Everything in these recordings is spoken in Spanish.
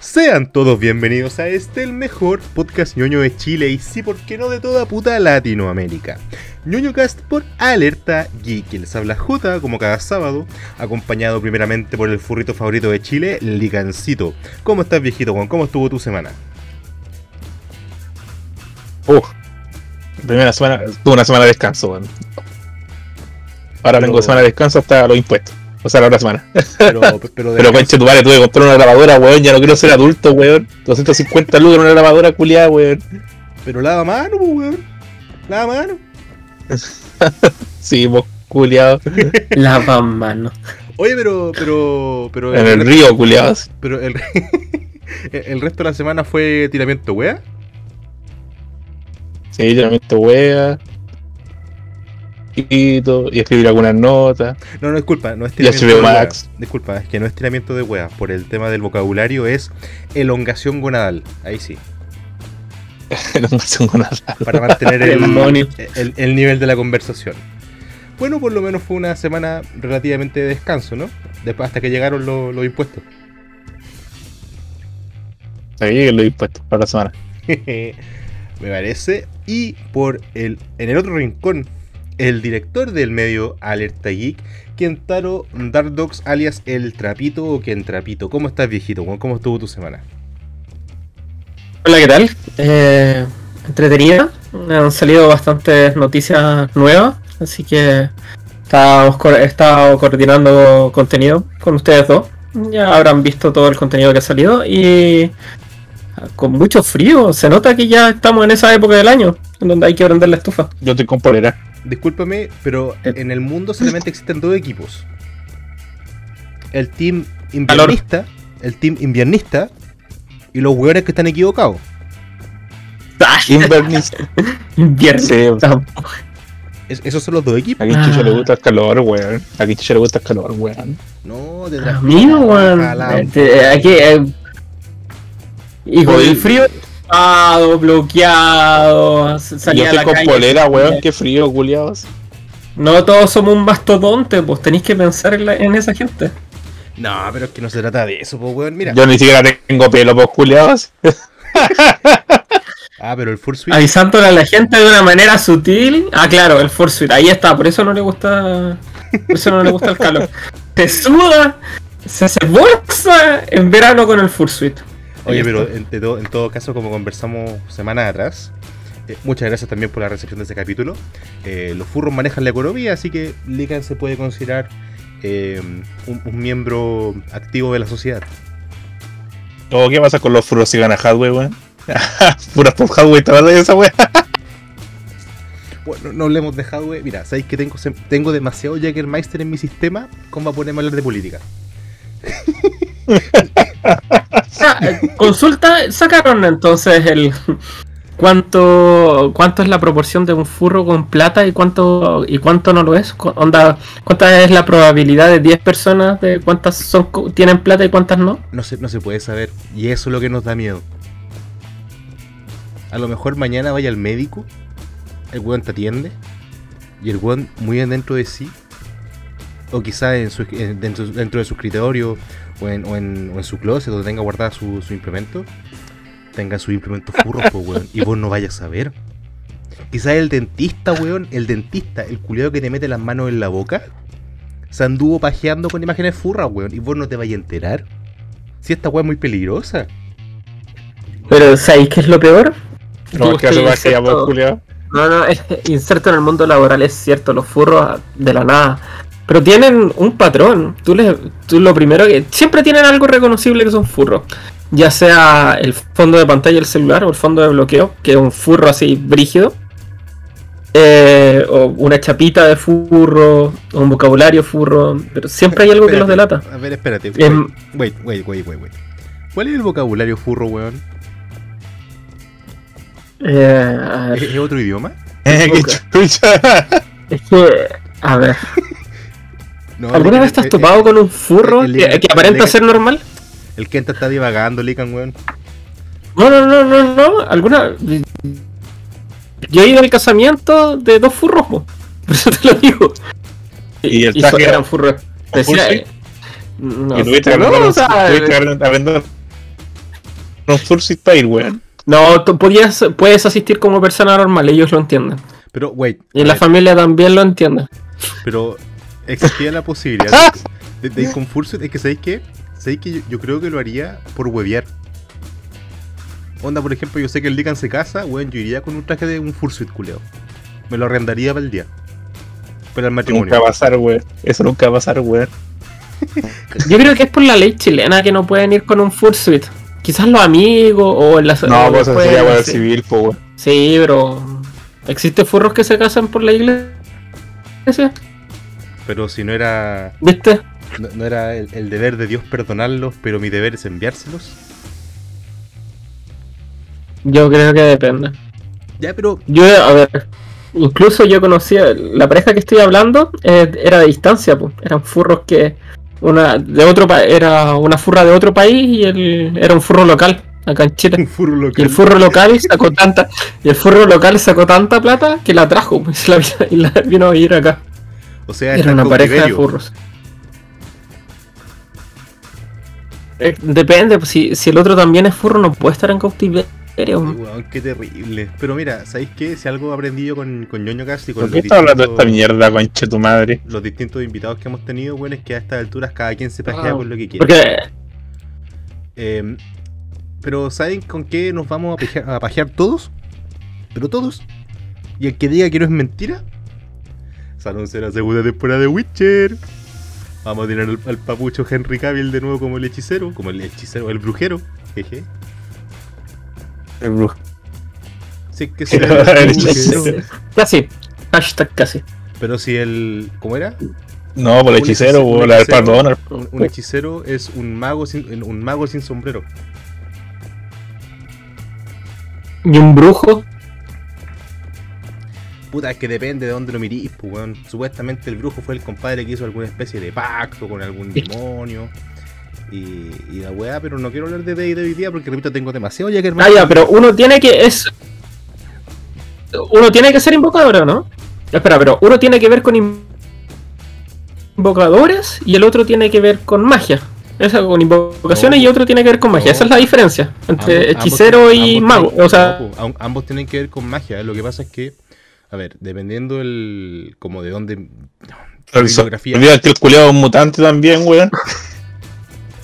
Sean todos bienvenidos a este, el mejor podcast ñoño de Chile y sí, ¿por qué no de toda puta Latinoamérica? ñoñocast por Alerta Geek, que les habla J como cada sábado, acompañado primeramente por el furrito favorito de Chile, Licancito. ¿Cómo estás viejito Juan? ¿Cómo estuvo tu semana? Uh, primera semana, tuve una semana de descanso, weón. Ahora tengo semana de descanso hasta los impuestos. O sea, la otra semana. Pero, pero, de Pero conche tu madre, tuve que comprar una grabadora, weón. Ya no quiero ser adulto, weón. 250 lucas en una grabadora culiada, weón. pero lava mano, pues, weón. Lava mano. Sí, vos culiado. Lava mano. Oye, pero, pero, pero, En el río, culiados. pero el, el resto de la semana fue tiramiento, wea. Sí, meto wea. Y, escribir algunas notas. No, no, disculpa, no es tiramiento de wea. Max. Disculpa, es que no es tiramiento de wea. Por el tema del vocabulario es elongación gonadal. Ahí sí. tengo nada. Para mantener el, el, el nivel de la conversación. Bueno, por lo menos fue una semana relativamente de descanso, ¿no? Después hasta que llegaron los, los impuestos. Ahí lleguen los impuestos para la semana. Me parece. Y por el. En el otro rincón, el director del medio Alerta Geek, Kentaro Dark Dogs alias El Trapito o Ken Trapito. ¿Cómo estás, viejito? ¿Cómo estuvo tu semana? Hola, ¿qué tal? Eh, entretenida. Han salido bastantes noticias nuevas, así que he estado coordinando contenido con ustedes dos. Ya habrán visto todo el contenido que ha salido y con mucho frío. Se nota que ya estamos en esa época del año en donde hay que prender la estufa. Yo estoy con polera. Discúlpame, pero Eh. en el mundo solamente existen dos equipos. El team inviernista, el team inviernista y los hueones que están equivocados. Invernis. Invierno. Sí, Es- esos son los dos equipos. a Quinchicho Ah. le gusta el calor, weón. A Quinchicho le gusta el calor, weón. No, de A mí, weón. Este, Aquí, eh, y con el frío tapado, bloqueado, Yo salía a estoy la con calle. polera, weón. Qué frío, culiados. No todos somos un mastodonte, pues tenéis que pensar en, la- en esa gente. No, pero es que no se trata de eso, pues, weón. Mira. Yo ni siquiera tengo pelo, pues, culiados. Ah, pero el Fursuit. Avisándole a la gente de una manera sutil. Ah, claro, el Forsuit, ahí está, por eso no le gusta. Por eso no le gusta el calor. Se suda, se hace bolsa en verano con el Fursuit. Oye, pero en, todo caso, como conversamos semanas atrás, eh, muchas gracias también por la recepción de ese capítulo. Eh, los furros manejan la economía, así que Lican se puede considerar eh, un, un miembro activo de la sociedad. Oh, ¿qué pasa con los furos si gana Hadway, weón? Puras por Hadway, ¿te de esa weón? Bueno, no hablemos de hardware. Mira, sabéis que tengo, tengo demasiado Jägermeister en mi sistema. ¿Cómo va a ponerme a hablar de política? Ah, consulta, sacaron entonces el cuánto cuánto es la proporción de un furro con plata y cuánto y cuánto no lo es. Onda, ¿cuánta es la probabilidad de 10 personas de cuántas son tienen plata y cuántas no? No se, no se puede saber. Y eso es lo que nos da miedo. A lo mejor mañana vaya al médico, el weón te atiende, y el weón muy adentro de sí, o quizá en su, en- dentro, dentro de su escritorio, o en, o en, o en su closet, donde tenga guardada su, su implemento, tenga su implemento furro, po, weón, y vos no vayas a ver. Quizá el dentista, weón, el dentista, el culiado que te mete las manos en la boca, se anduvo pajeando con imágenes furras, weón, y vos no te vayas a enterar. Si esta weá es muy peligrosa. Pero ¿sabéis qué es lo peor? No, Tú que vos. No, no, es inserto en el mundo laboral, es cierto, los furros de la nada. Pero tienen un patrón. Tú, les, tú lo primero que. Siempre tienen algo reconocible que son furros. Ya sea el fondo de pantalla del celular o el fondo de bloqueo, que es un furro así brígido. Eh, o una chapita de furro, o un vocabulario furro. Pero siempre hay algo que los delata. A ver, espérate. Em, Wait, wait, wait, wait, wait. ¿Cuál es el vocabulario furro, weón? Eh, ¿Es, otro idioma? Eh, qué chucha. es que. A ver. No, ¿Alguna vez te has el- topado con un furro el- que, el- que aparenta ser normal? El Kenta está divagando, Lican, weón. No, no, no, no, no. Alguna. Yo he ido al casamiento de dos furros, po. por eso te lo digo. ¿Y el traje era eran furros. Decía, eh, no, Y tuviste que no, o un- sea, que arrendar- un Fursuit para ir, weón. No, tú podías, puedes asistir como persona normal, ellos lo entienden. Pero, wait. Y la ver, familia también lo entiende. Pero existía la posibilidad de, de ir con Fursuit. Es que, ¿sabéis qué? ¿Sabéis que yo, yo creo que lo haría por huevear? Onda, por ejemplo, yo sé que el Deacon se casa, weón, yo iría con un traje de un Fursuit, culeo. Me lo arrendaría para el día. Para el matrimonio. Nunca va a pasar, weón. Eso nunca va a pasar, weón. Yo creo que es por la ley chilena que no pueden ir con un fursuit. Quizás los amigos o en la No, o pues eso sería weón sí. civil, po, weón. Sí, pero. ¿Existen furros que se casan por la iglesia? Pero si no era. ¿Viste? No, no era el, el deber de Dios perdonarlos, pero mi deber es enviárselos. Yo creo que depende. Ya, pero. Yo, a ver, incluso yo conocía, la pareja que estoy hablando eh, era de distancia, pues. Eran furros que. Una de otro pa- era una furra de otro país y él era un furro local, acá en Chile. Un furro Y local. el furro local sacó tanta, y el furro local sacó tanta plata que la trajo, pues, la vino- y la vino a vivir acá. O sea, Era una pareja de cautiverio. furros. Eh, depende, pues, si, si el otro también es furro, no puede estar en cautiverio. Weón, qué terrible. Pero mira, ¿sabéis qué? Si algo he aprendido con, con Ñoño Cast y con ¿Por qué estás hablando de esta mierda, conche tu madre? los distintos invitados que hemos tenido, bueno, es que a estas alturas cada quien se pajea Ah, con lo que quiere. Porque Eh, pero ¿saben con qué nos vamos a pajear, a pajear todos? Pero todos. Y el que diga que no es mentira, anuncia la segunda temporada de Witcher. Vamos a tener al, al papucho Henry Cavill de nuevo como el hechicero, como el hechicero, el brujero. Jeje. El brujo. Sí, que sí, El el hechicero. brujero. casi, hashtag casi. Pero si el. ¿Cómo era? No, por el Un hechicero, un weón, la perdón. Un, un hechicero es un mago sin, un mago sin sombrero. Y un brujo, Puta, es que depende de dónde lo mirís, pues, weón. Supuestamente el brujo fue el compadre que hizo alguna especie de pacto con algún demonio. Y, y la weá, pero no quiero hablar de D&D hoy día porque repito, tengo demasiado ya que ah ya, pero uno tiene que es uno tiene que ser invocador, ¿o ¿no? Espera, pero uno tiene que ver con in- invocadores y el otro tiene que ver con magia. Esa con invocaciones No. y otro tiene que ver con magia. No. Esa es la diferencia entre Ambos- hechicero ambos- y ambos mago. tienen- O sea, ambos tienen que ver con magia. Lo que pasa es que, a ver, dependiendo el. como de dónde. El bibliografía. Olvida que el culiado es un mutante también, weón.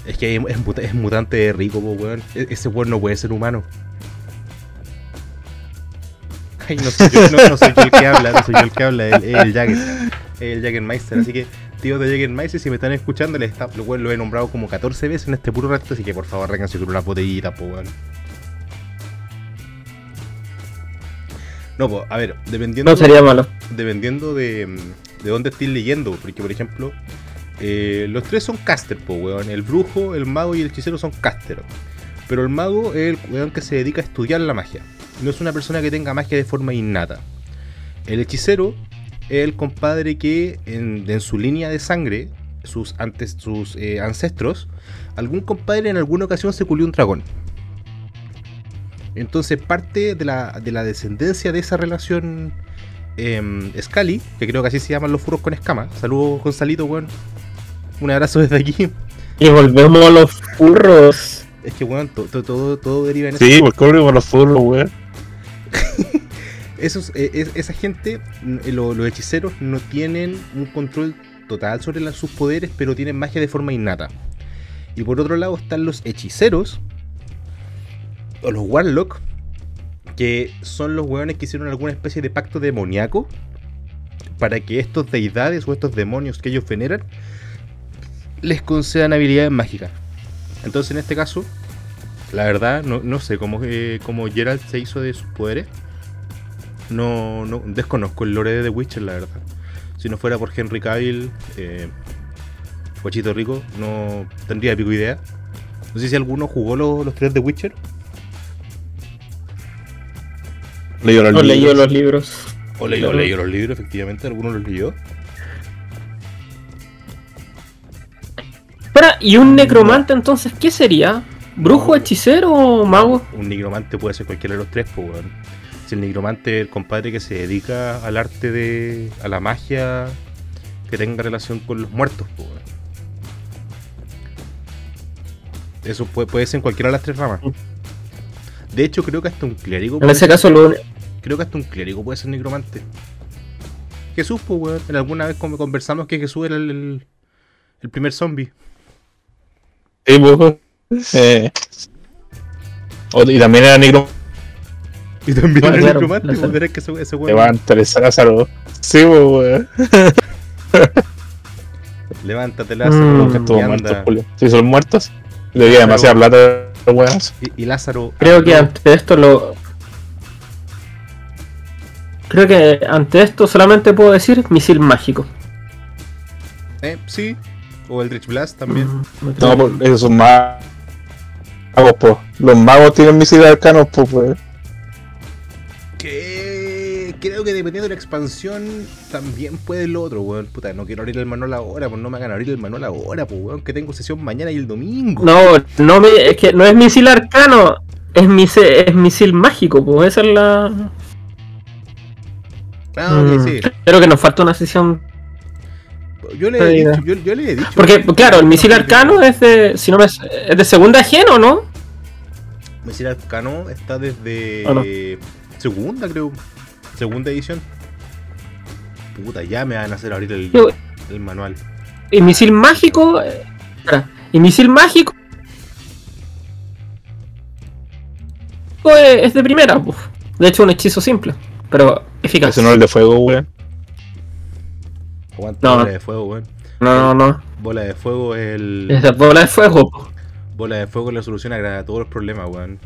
Es que es, es muta- es mutante rico, weón. E- ese weón no puede ser humano. Ay, no soy yo, no, no soy yo el que habla, no soy yo el que habla, el, el Jagger. El Jaggermeister. Así que, tíos de Jaggermeister, si me están escuchando, les está, lo, lo he nombrado como 14 veces en este puro rato, así que por favor, réganse con unas botellitas, po, weón. No, pues, a ver, dependiendo no sería malo. dependiendo de, de dónde estés leyendo. Porque, por ejemplo, eh, los tres son caster, po, weón. El brujo, el mago y el hechicero son caster. Pero el mago es el weón que se dedica a estudiar la magia. No es una persona que tenga magia de forma innata. El hechicero es el compadre que en, en su línea de sangre, sus, antes, sus eh, ancestros, algún compadre en alguna ocasión se culió un dragón. Entonces parte de la, de la descendencia de esa relación eh, Scali, que creo que así se llaman los furros con escama. Saludos Gonzalito, weón. Un abrazo desde aquí. Y volvemos a los furros. Es que, weón, to- to- todo, todo deriva en Sí, pues cobre por los furros, weón. Esos, eh, es- esa gente, lo- los hechiceros, no tienen un control total sobre la- sus poderes, pero tienen magia de forma innata. Y por otro lado están los hechiceros, o los warlock, que son los weones que hicieron alguna especie de pacto demoníaco para que estos deidades o estos demonios que ellos veneran les concedan habilidades mágicas. Entonces en este caso, la verdad, no, no sé cómo, eh, cómo Geralt se hizo de sus poderes. No, no desconozco el lore de The Witcher, la verdad. Si no fuera por Henry Cavill, eh, Guachito Rico, no tendría pico idea. No sé si alguno jugó los, los tres de Witcher. Leyó los libros. los libros. O leyó, Claro. leyó los libros, efectivamente, alguno los leyó. Espera, ¿y un necromante entonces qué sería? ¿Brujo, No. hechicero o mago? Un nigromante puede ser cualquiera de los tres, pues, weón. Si el nigromante es el compadre que se dedica al arte de. a la magia que tenga relación con los muertos, pues, weón. Eso puede, puede ser en cualquiera de las tres ramas. De hecho, creo que hasta un clérigo. En ese ser- caso, lo Creo que hasta un clérigo puede ser necromante. Jesús, pues, weón. En alguna vez como conversamos que Jesús era el, el, el primer zombie. Sí, pues, eh, y también era negro. Y también Claro, era claro, necromante, pues, era que ese, ese weón Levanta el Lázaro. Sí, pues, weón. Levántate, Lázaro. Mm. y Que estuvo anda. muerto, Julio. Si son muertos, le di demasiada plata a los weones. Y, y Lázaro. creo que habló. ante esto lo. Creo que ante esto solamente puedo decir misil mágico. Eh, sí. O el Rich Blast también. Mm, No, creo- pues, esos son magos, pues. Los magos tienen misiles arcanos, pues, weón. Que creo que dependiendo de la expansión también puede el otro, weón. Puta, no quiero abrir el manual ahora, pues no me hagan abrir el manual ahora, pues weón, que tengo sesión mañana y el domingo. No, no me, es que no es misil arcano, es misil, es misil mágico, pues esa es la. Ah, ok, Mm, sí. Creo que nos falta una sesión. Yo le he dicho, yo, yo le he dicho. Porque, claro, el misil arcano es de. Si no me, es de segunda gen o no? Misil Arcano está desde segunda, creo. Segunda edición. Puta, ya me van a hacer abrir el, Yo- el manual. Y misil mágico. espera, y misil mágico. pues, es de primera, pues. De hecho, un hechizo simple, pero eficaz. Ese no es el de fuego, weón. Aguanta No. bola de fuego, weón. No, no, no. Bola de fuego es el. Es la bola de fuego. Bola de fuego es la solución a todos los problemas, weón.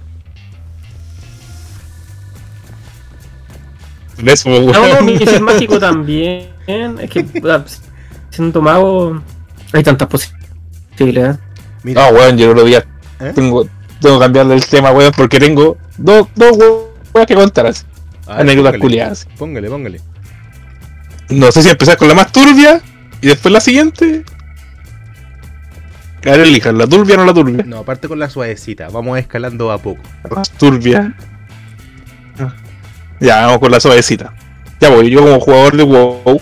Eso, weón. No, no, misil mágico también. Es que, puta, siendo mago, hay tantas posibilidades. Mira, No, weón, yo no lo vi. ¿eh? Tengo, tengo que cambiarle el tema, weón, porque tengo dos, dos weón que contar así. A ver, Anécdotas culiadas. Póngale, póngale. No sé si empezar con la más turbia y después la siguiente. Ver, elijan, la turbia o no la turbia. No, aparte con la suavecita. Vamos escalando a poco. Turbia. Ya, vamos con la suavecita. Ya voy, yo como jugador de WoW,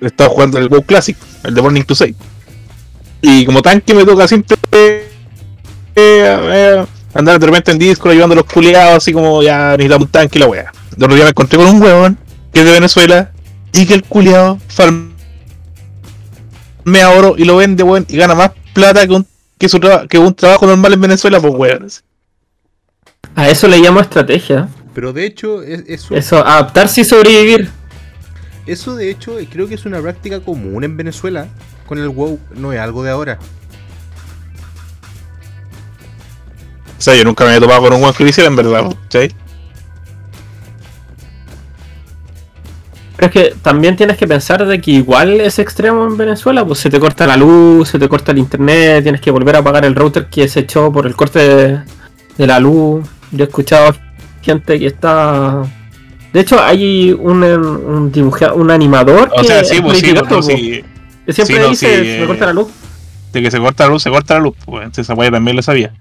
estaba jugando el WoW Classic, el de Burning Crusade. Y como tanque me toca siempre eh, eh, andar de repente en Discord ayudando a los culiados, así como ya necesitamos un tanque y la wea. El otro día me encontré con un huevón que es de Venezuela y que el culiado farmea oro y lo vende, weón, y gana más plata que un, que su traba- que un trabajo normal en Venezuela, pues weón. A eso le llamo estrategia. Pero de hecho, es, eso, Eso, adaptarse y sobrevivir. eso de hecho eh, creo que es una práctica común en Venezuela con el WoW. No es algo de ahora. O sea, yo nunca me había topado con un weón que lo hiciera en verdad, ¿cachai? Pero es que también tienes que pensar de que igual es extremo en Venezuela, pues se te corta la luz, se te corta el internet, tienes que volver a pagar el router que se echó por el corte de, de la luz. Yo he escuchado gente que está... De hecho, hay un, un dibujado, un animador O que sea, sí, es pues sí, pues, no, pues, sí. que siempre sí, no, dice, se me eh, corta la luz. De que se corta la luz, se corta la luz, pues esa weá también lo sabía.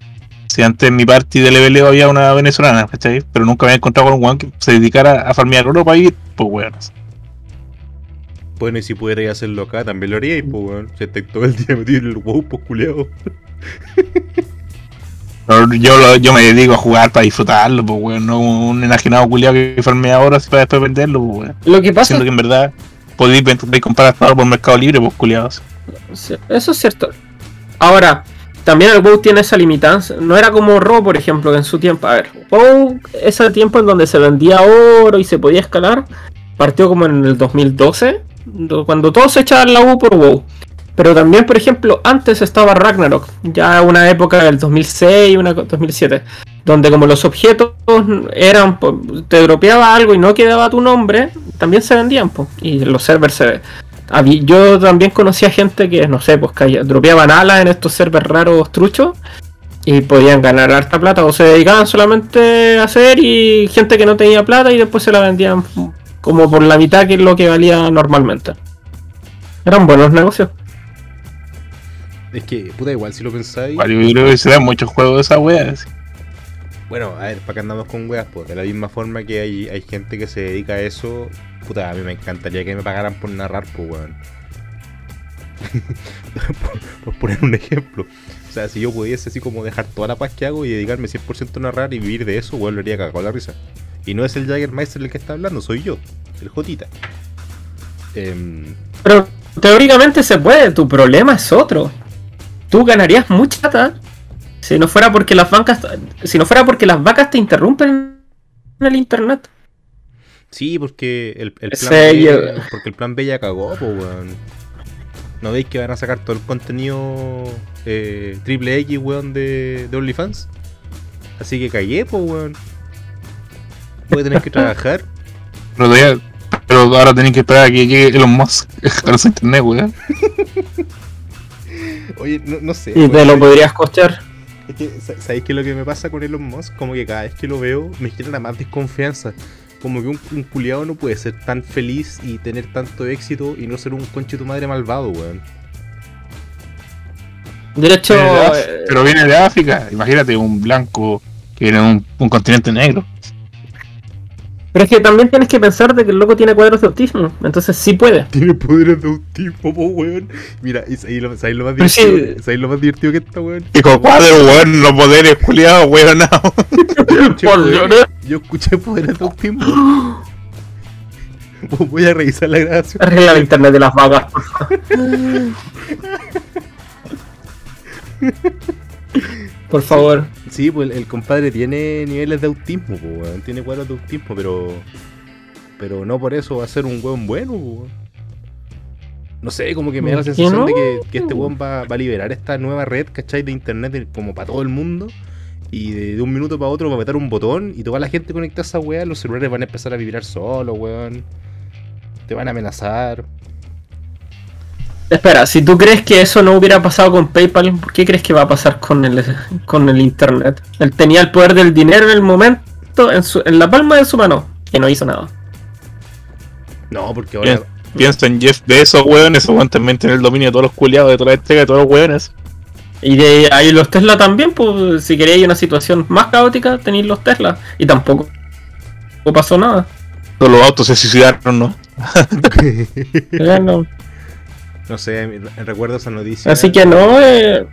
Si antes en mi party de leveleo había una venezolana, ¿cachai? Pero nunca había encontrado con un weón que se dedicara a farmear oro para pues weón. Bueno, y si pudierais hacerlo acá, también lo haríais, pues, weón. Si estáis todo el día metido en el WoW, pues, culiao. Pero Yo, lo- yo me dedico a jugar para disfrutarlo, pues weón. No como un enajenado culiado que farmea oro así para después venderlo, pues weón. Lo que pasa Siendo que en verdad podéis, podéis comprar hasta oro por Mercado Libre, pues culiados. Eso es cierto. Ahora, también el WoW tiene esa limitancia. No era como Ro, por ejemplo, que en su tiempo. A ver, WoW, ese tiempo en donde se vendía oro y se podía escalar, partió como en el 2012, do- cuando todos echaban la U por WoW. Pero también, por ejemplo, antes estaba Ragnarok, ya una época del 2006, una co- 2007, donde como los objetos eran, te dropeaba algo y no quedaba tu nombre, también se vendían, po, y los servers se, yo también conocía gente que, no sé, pues que dropeaban alas en estos servers raros truchos y podían ganar harta plata o se dedicaban solamente a hacer y gente que no tenía plata y después se la vendían como por la mitad que es lo que valía normalmente. Eran buenos negocios. Es que, puta, igual si lo pensáis. Igual Yo creo que se dan muchos juegos de esa wea. así. Bueno, a ver, para que andamos con weas, pues. De la misma forma que hay, hay gente que se dedica a eso. Puta, a mí me encantaría que me pagaran por narrar, pues, weón. por, por poner un ejemplo. O sea, si yo pudiese así como dejar toda la paz que hago y dedicarme 100% a narrar y vivir de eso, weón, lo haría cagado la risa. Y no es el Jaggermeister el que está hablando, soy yo, el Jotita. Em, Pero teóricamente se puede, tu problema es otro. Tú ganarías mucha plata si no fuera porque las bancas si no fuera porque las vacas te interrumpen en el internet. sí, porque el, el plan B, yo- porque el plan B ya cagó, pues weón. ¿No veis que van a sacar todo el contenido eh, triple X, weón, de, de OnlyFans? Así que callé, pues weón. Voy a tener que trabajar. Pero, todavía- pero ahora tienen que esperar a que llegue Elon Musk con su internet, weón. Oye, no, no sé. Y te lo podrías costear. Es que, sa- ¿sabéis qué es lo que me pasa con Elon Musk? Como que cada vez que lo veo me genera más desconfianza. Como que un, un culiado no puede ser tan feliz y tener tanto éxito y no ser un conche tu madre malvado, weón. De hecho, eh, pero viene de África. Imagínate un blanco que viene de un, un continente negro. Pero es que también tienes que pensar de que el loco tiene cuadros de autismo, entonces sí puede. Tiene poderes de autismo, po, weón. Mira, y sabéis lo, sabéis lo más divertido? ¿Sabéis lo más divertido que esta, weón? Dijo, cuadro, weón, los poderes, culiados, weón, no. Escuché Por poderes- llorar. Yo escuché poderes de autismo. Voy a revisar la grabación. Arregla el internet de las por favor. Por favor. Sí, pues el, el compadre tiene niveles de autismo, pues. Tiene cuadros de autismo, pero. Pero no por eso va a ser un weón bueno, pues. No sé, como que me da la ¿Por qué sensación no? de que, que este weón va, va a liberar esta nueva red, ¿cachai? De internet como para todo el mundo. Y de, de un minuto para otro va a apretar un botón y toda la gente conectada a esa weá, los celulares van a empezar a vibrar solos, weón. Te van a amenazar. Espera, si tú crees que eso no hubiera pasado con PayPal, ¿por qué crees que va a pasar con el, con el internet? Él tenía el poder del dinero en el momento, en, su- en la palma de su mano, y no hizo nada. No, porque ahora. Bien. Piensa en Jeff Bezos, weón, ese weón también tiene el dominio de todos los culiados, de toda la entrega, de todos los weones. Y de ahí los Tesla también, pues si queréis una situación más caótica, tenéis los Tesla. Y tampoco no pasó nada. Todos los autos se suicidaron, ¿no? No. No sé, recuerdo esa noticia. Así que no, eh,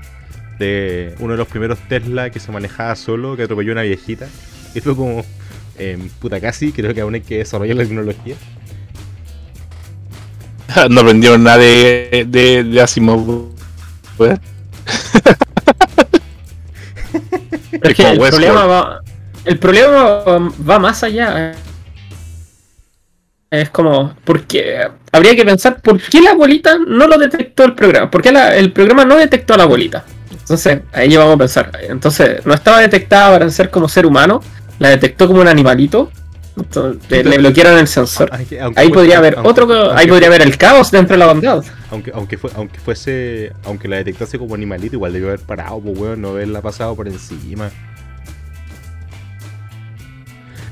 de uno de los primeros Tesla que se manejaba solo, que atropelló a una viejita. Y fue como, em, puta casi, creo que aún hay que desarrollar la tecnología. No aprendieron nada de, de, de Asimov, es que el problema va, el problema va, va más allá. Es como, porque habría que pensar por qué la abuelita no lo detectó el programa. ¿Por qué la- el programa no detectó a la abuelita? Entonces, ahí vamos a pensar. Entonces, no estaba detectada para ser como ser humano, la detectó como un animalito. Entonces, le bloquearon el sensor. Aunque- aunque Ahí podría haber aunque- otro, ahí podría haber el caos dentro de la bondad. Aunque, aunque, fue, aunque fuese, aunque la detectase como animalito, igual debió haber parado, pues weón, no haberla pasado por encima.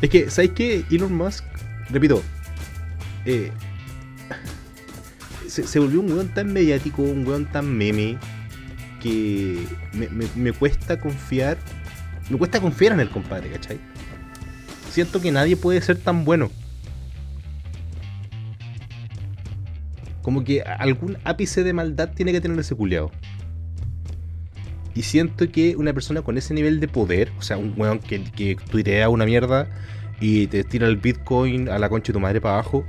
Es que, ¿sabes qué? Elon Musk, repito, eh, se, volvió un weón tan mediático, un weón tan meme, que me, cuesta confiar, me cuesta confiar en el compadre, ¿cachai? Siento que nadie puede ser tan bueno. Como que algún ápice de maldad tiene que tener ese culiao. Y siento que una persona con ese nivel de poder, o sea, un weón que, que tuitea una mierda y te tira el bitcoin a la concha de tu madre para abajo,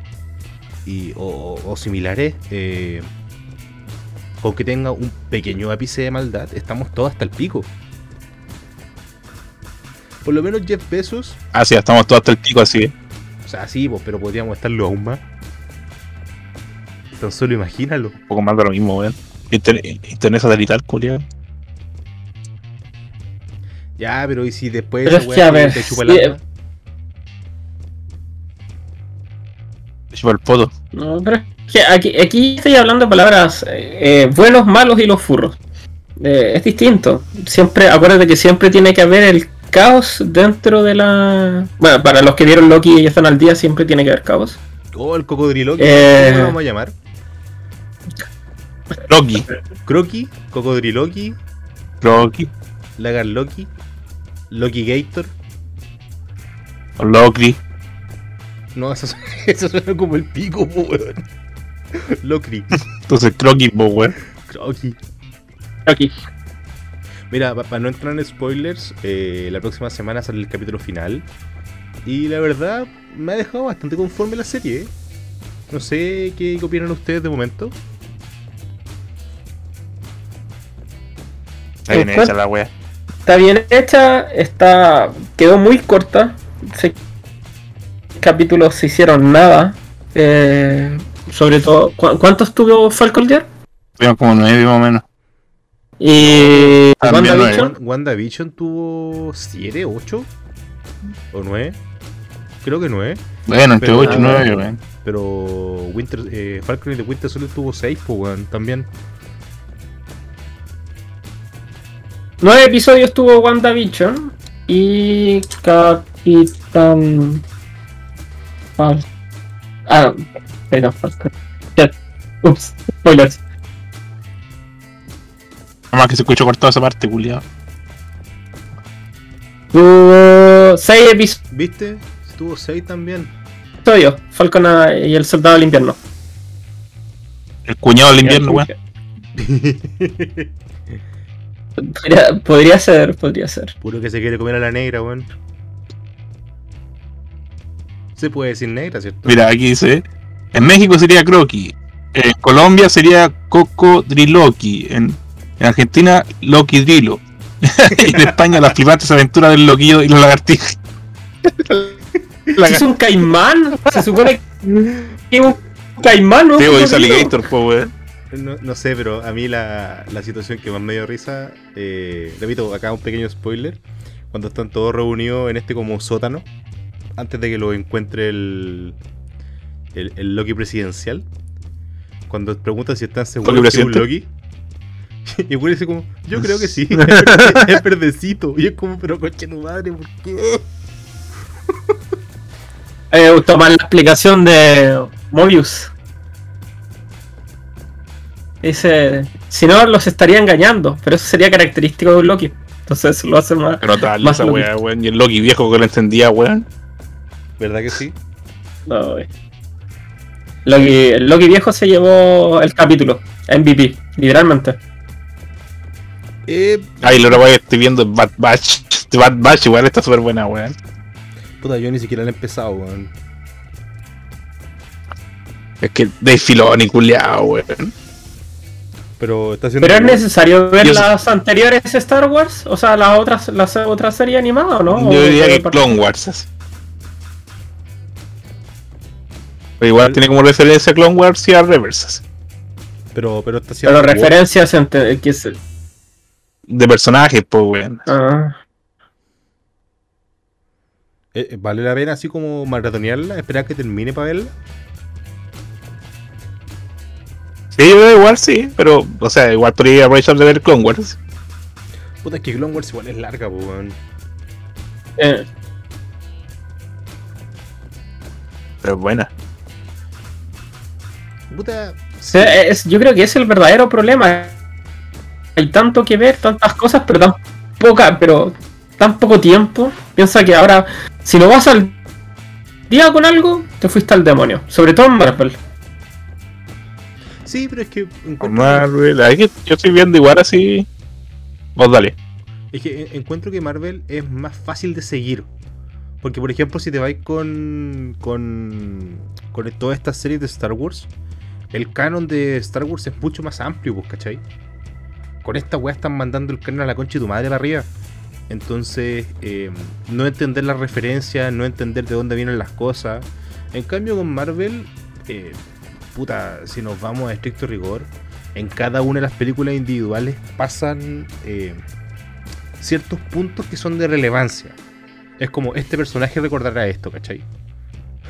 y, o, o- o similares, eh, con que tenga un pequeño ápice de maldad, estamos todos hasta el pico. Por lo menos Jeff Bezos, Ah, sí, estamos todos hasta el pico así. o sea, sí, pues, pero podríamos estarlo aún más. Tan solo imagínalo. Un poco más de lo mismo, weón. Internet, internet satelital, culiado. Ya, pero ¿y si después Pero esa es que, a ver, te chupa el el poto. No, pero es que aquí, aquí estoy hablando de palabras eh, eh, buenos, malos y los furros. Eh, es distinto. Siempre, acuérdate que siempre tiene que haber el caos dentro de la. Bueno, para los que vieron Loki y ya están al día, siempre tiene que haber caos. Oh, el cocodrilo. Eh. ¿Cómo lo vamos a llamar? Loki. Croqui, cocodriloqui, Loki. lagarloqui, Loki Gator. o Loki. No, eso, suena- eso suena como el pico, po, weón. Locri, Entonces, po, weón. Croqui. Aquí. Mira, para no entrar en spoilers, eh, la próxima semana sale el capítulo final. Y la verdad, me ha dejado bastante conforme la serie. ¿eh? No sé qué opinan ustedes de momento. Está bien hecha la wea. Está bien hecha, está quedó muy corta. Seis capítulos se hicieron nada. Eh, sobre todo, ¿cu- ¿cuántos tuvo Falcon Year? Tuvimos como nueve más o menos. Y WandaVision. Wan- WandaVision tuvo 7, 8 o 9. Creo que 9. Bueno, entre Pero- 8 y ah, 9, weón. Pero Winter, eh, Falcon y the Winter Soldier tuvo 6, pues, weón, también. Nueve episodios tuvo WandaVision y Capitán Fal- Ah. Ya. Ups, spoilers. Nada más que se escuchó cortado esa parte, culiado. Tuvo seis episodios. ¿Viste? Tuvo 6 también. Falcon y el Soldado del Invierno. El cuñado del invierno, weón. Podría, podría ser, podría ser. Puro que se quiere comer a la negra, weón. Se puede decir negra, ¿cierto? Mira, aquí dice: En México sería croqui. En Colombia sería cocodriloqui. En, en Argentina, loqui drilo. y en España, las flipantes aventuras del loquillo y la lagartija. La Es un caimán. Se supone que es un caimán, ¿no? Cocodrilo. Alligator, po, weón. No, no sé, pero a mí la, la situación que más me dio risa, eh, repito, acá un pequeño spoiler, cuando están todos reunidos en este como sótano, antes de que lo encuentre el, el, el Loki presidencial, cuando preguntan si están seguros ¿Loki que es un? Loki, y el güey dice como, yo creo que sí, es verde- es verdecito, y es como, pero coche tu madre, ¿por qué? Me gustó más la explicación de Mobius. Dice, si no los estaría engañando, pero eso sería característico de un Loki. Entonces lo hace más. Pero tal, Más esa Loki. weá, weón. Y el Loki viejo que lo entendía, weón. ¿Verdad que sí? No, güey. Loki, el Loki viejo se llevó el capítulo, MVP, literalmente. Eh, Ay, la que estoy viendo es Bad Batch. Bad Batch igual está súper buena, weón. puta, yo ni siquiera lo he empezado, weón. Es que Dave Filoni, culiao, weón. Pero está haciendo... Pero es necesario ver Yo sé- las anteriores Star Wars, o sea, las otras, las otras series animadas, ¿o no? Yo ¿O diría que Clone Wars. Pero igual tiene como referencia a Clone Wars y a Reversas. Pero, pero está haciendo... Pero referencias entre, que es- De personajes, pues, weón. ah. Eh, eh, ¿Vale la pena así como maratonearla? ¿Esperar que termine para verla? Sí, igual sí, pero, o sea, igual podría aprovechar de ver Clone Wars. Puta, es que Clone Wars igual es larga, po, weón. Eh, Pero es buena. Puta... sí, es- yo creo que es el verdadero problema. Hay tanto que ver, tantas cosas, pero tan poca, pero tan poco tiempo. Piensa que ahora, si no vas al día con algo, te fuiste al demonio. Sobre todo en Marvel. Sí, pero es que... Encuentro, Marvel, que yo estoy viendo igual así. Vos dale. Es que en- encuentro que Marvel es más fácil de seguir. Porque, por ejemplo, si te vais con, con, con todas estas series de Star Wars, el canon de Star Wars es mucho más amplio, pues, ¿cachai? Con esta weá están mandando el canon a la concha de tu madre para arriba. Entonces, eh, no entender las referencias, no entender de dónde vienen las cosas. En cambio, con Marvel, eh, puta, si nos vamos a estricto rigor, en cada una de las películas individuales pasan eh, ciertos puntos que son de relevancia. Es como, este personaje recordará esto, ¿cachai?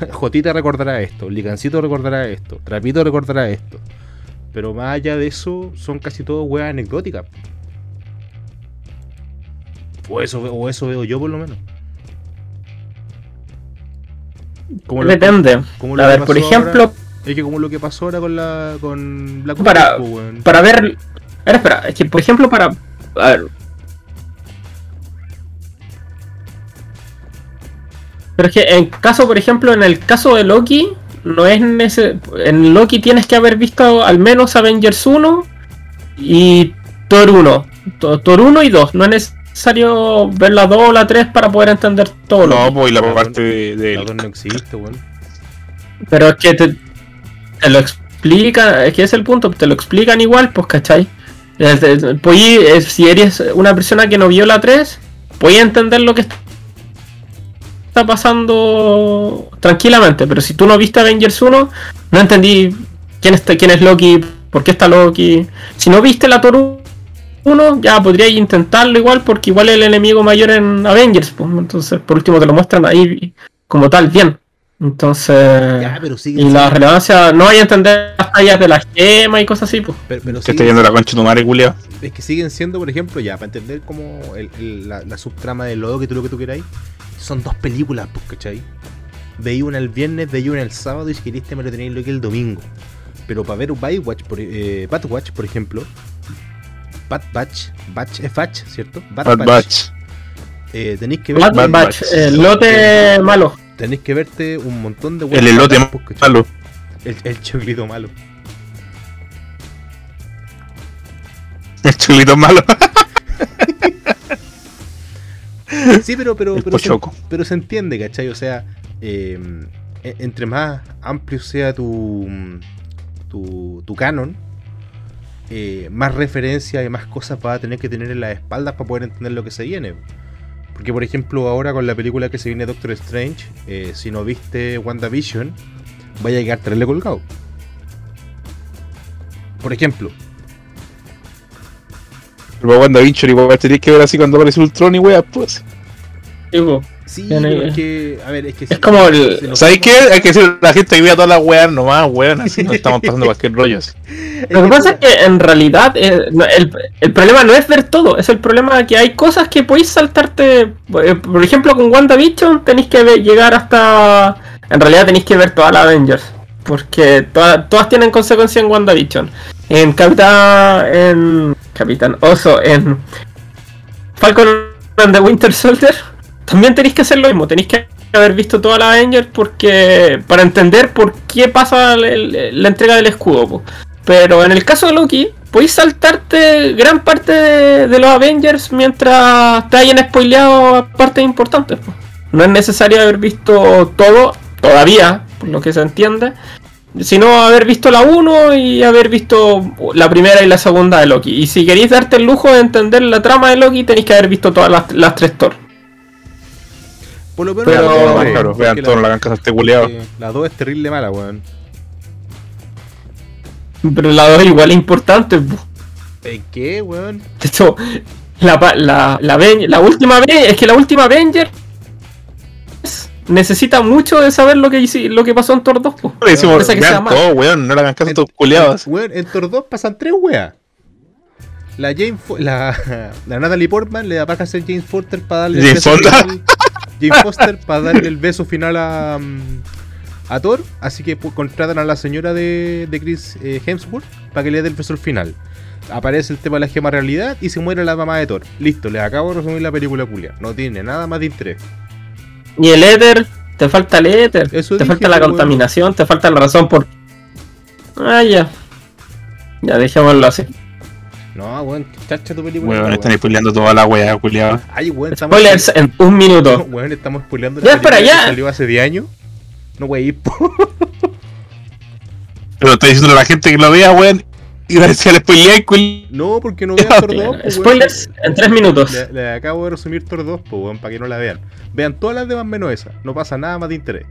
Jotita recordará esto, Ligancito recordará esto, Trapito recordará esto. Pero más allá de eso, son casi todo weas anecdóticas. O eso, o eso veo yo por lo menos. Como lo- Depende. como lo A ver, por ejemplo, ahora- es que como lo que pasó ahora con la con Black Para- weón. para ver. Espera, espera, es que por ejemplo, para. A ver. Pero es que en caso, por ejemplo, en el caso de Loki, no es nece- En Loki tienes que haber visto al menos Avengers 1 y Thor 1. To- Thor 1 y 2. No es necesario ver la 2 o la 3 para poder entender todo lo No, pues y la parte de, de- La no existe, weón. Pero es que te, te lo explican, es que es el punto, te lo explican igual, pues, ¿cachai? Es- es- pues, si eres una persona que no vio la 3, puedes entender lo que está pasando tranquilamente, pero si tú no viste Avengers 1, no entendí quién, está, quién es Loki, por qué está Loki. Si no viste la Thor 1, ya podrías intentarlo igual, porque igual es el enemigo mayor en Avengers, pues, entonces por último te lo muestran ahí como tal, bien. Entonces... Ya, pero sigue Y la relevancia, no hay a entender las tallas de la gema y cosas así, pues. pero, pero que está yendo la concha de tu madre, culiao. es que siguen siendo, por ejemplo, ya, para entender como el- el- la, la subtrama de lo que tú lo que tú queráis, son dos películas, pues, ¿cachai? Veí una el viernes, veí una el sábado y si queriste me lo tenéis lo que el domingo. Pero para ver Batwatch, por, eh, Batwatch, por ejemplo, Bad Batch, Batch es Batch, ¿cierto? Bad Batch. eh, tenéis que ver, Bad Bad Batch, Batch. el lote malo. Tenéis que verte un montón de El weas elote malo. El, el choclito malo. El chulito malo. Sí, pero, pero, El pero, se, pero se entiende, ¿cachai? O sea, eh, e- entre más amplio sea tu, tu, tu canon, eh, más referencia y más cosas vas a tener que tener en las espaldas para poder entender lo que se viene. Porque, por ejemplo, ahora con la película que se viene Doctor Strange, eh, si no viste WandaVision, vaya a quedar traerle colgado. Por ejemplo, Pero Vincher igual tenés que ver así cuando aparece Ultron y weas, pues. Sí, pero es que, a ver, es que Es como el- si nos ¿Sabes vamos- qué? Hay que decir la gente que vea todas las weas nomás, weón, así no estamos pasando cualquier rollo así. Lo que pasa es que en realidad eh, no, el, el problema no es ver todo, es el problema que hay cosas que podéis saltarte. eh, Por ejemplo, con WandaVision tenéis que ver- llegar hasta. En realidad tenéis que ver todas las Avengers. Porque toda- todas tienen consecuencia en WandaVision. En Capitán. En. Capitán Oso, en. Falcon and the Winter Soldier. También tenéis que hacer lo mismo. Tenéis que haber visto todas las Avengers porque. Para entender por qué pasa la entrega del escudo. Pero en el caso de Loki, podéis saltarte gran parte de, los Avengers mientras te hayan spoileado partes importantes. po. No es necesario haber visto todo, todavía, por lo que se entiende, sino haber visto la 1 y haber visto la primera y la segunda de Loki. Y si queréis darte el lujo de entender la trama de Loki, tenéis que haber visto todas las, las tres Thor. Por lo menos Pero- la dos, claro, vean porque todo en la de este porque La 2 es terrible mala, weón. Pero la 2 igual es importante. po. ¿En qué, weón? De hecho, la, la, la, la última es que la última Avenger necesita mucho de saber lo que, lo que pasó en Thor 2. po. Le decimos, que sea todo, weón, no le hagan caso a estos culiados. Weón, en Thor 2 pasan tres weas. La Jane la, la Natalie Portman le da paja a ser James Foster para darle Jane el James Foster para darle el beso final a, mm, a Thor. Así que pues, contratan a la señora de, de Chris eh, Hemsworth para que le dé el beso al final. Aparece el tema de la gema realidad y se muere la mamá de Thor. Listo, les acabo de resumir la película culia. No tiene nada más de interés. Y el éter, te falta el éter, Eso te dije, falta la contaminación, te falta la razón por. Ah, ya. Ya, dejémoslo así. No, weón, chacha tu película. Weón, weón. están spoileando toda la wea, culiado. Ay, weón, estamos. Spoilers en un minuto. Weón, estamos spoileando Ya, la espera, película ya. que salió hace 10 años. No, wey, po. Pero está diciendo a la gente que lo vea, weón. Y gracias al spoiler, culiao. No, porque no vean Thor 2. po, weón. Spoilers en tres minutos. Le, le acabo de resumir Thor 2, pues, weón, para que no la vean. Vean todas las demás menos esa. No pasa nada más de interés.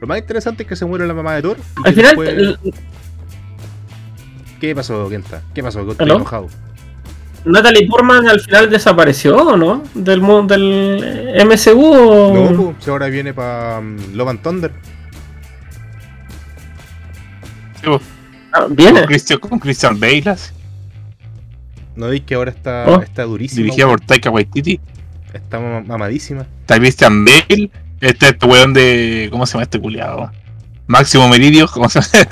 Lo más interesante es que se muere la mamá de Thor. y Al que final, después- ¿Qué pasó, Kenta? ¿Qué pasó? Estoy ¿Aló? enojado. Natalie Portman al final desapareció, ¿o ¿no? Del, del eh, MCU. o- No, pues, si ahora viene para Love and Thunder. Ah, viene. Con Christian, con Christian Bale, No veis que ahora está, Oh. está durísima. dirigida por Taika Waititi. Está mam- mamadísima. Está Christian Bale. Este este weón de. ¿Cómo se llama este culiado? Máximo Meridio. ¿Cómo se llama?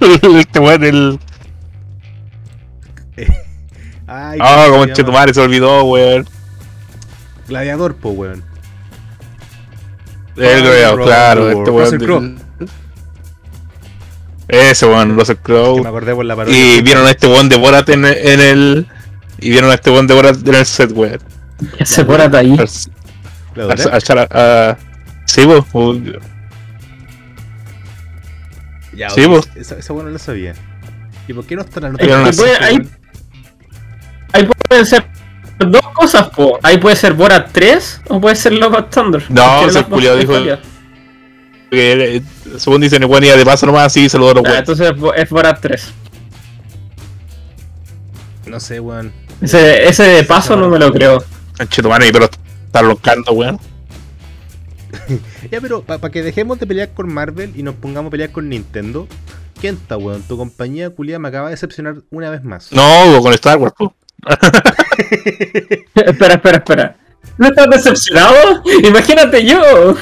este weón, el. Ay, Ah, ¿cómo como se tu madre se olvidó, weón. Gladiador, po, weón. El weón, Russell claro, este weón. Ese weón, Russell Que Crowe. me acordé por la parodia. Y vieron a este weón de Borat en, en el. y vieron a este buen de Borat en el set, weón. Ese Borat ahí. A- Sí, po, o- Ya, Sí, vos. Esa, esa weá no la sabía. ¿Y por qué no está la nota? Pero de no la sé. cinco, Ahí- weón? Ahí pueden ser dos cosas, po. Ahí puede ser Borat 3 o puede ser Love of Thunder. No, ese culiao dijo- que, eh, según dicen, el weón iba de paso nomás así y saludó a los Ah, weones. entonces es Bo- es Borat 3. No sé, weón. Ese, ese de paso no me lo creo. Chetumano, pero está loncando, weón. Ya, pero para que dejemos de pelear con Marvel y nos pongamos a pelear con Nintendo, Kenta, weón, tu compañía culia me acaba de decepcionar una vez más. No, con Star Wars, po. Espera, espera, espera. ¿No estás decepcionado? Imagínate yo.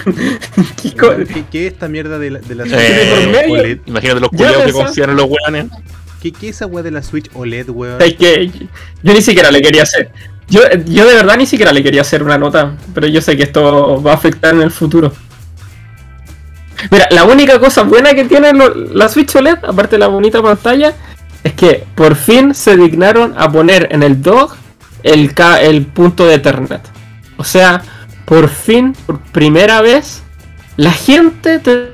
¿Qué ¿Qué, qué es esta mierda de la, de la Switch Eh, por medio. OLED? Imagínate los culiados que pensaba- confían en los weones. ¿Qué, qué es esa weá de la Switch OLED, weón? Es que yo ni siquiera le quería hacer. Yo, yo de verdad ni siquiera le quería hacer una nota, pero yo sé que esto va a afectar en el futuro. Mira, la única cosa buena que tiene lo- la Switch OLED, aparte de la bonita pantalla, es que por fin se dignaron a poner en el dock el, el punto de Ethernet. O sea, por fin, por primera vez, la gente te-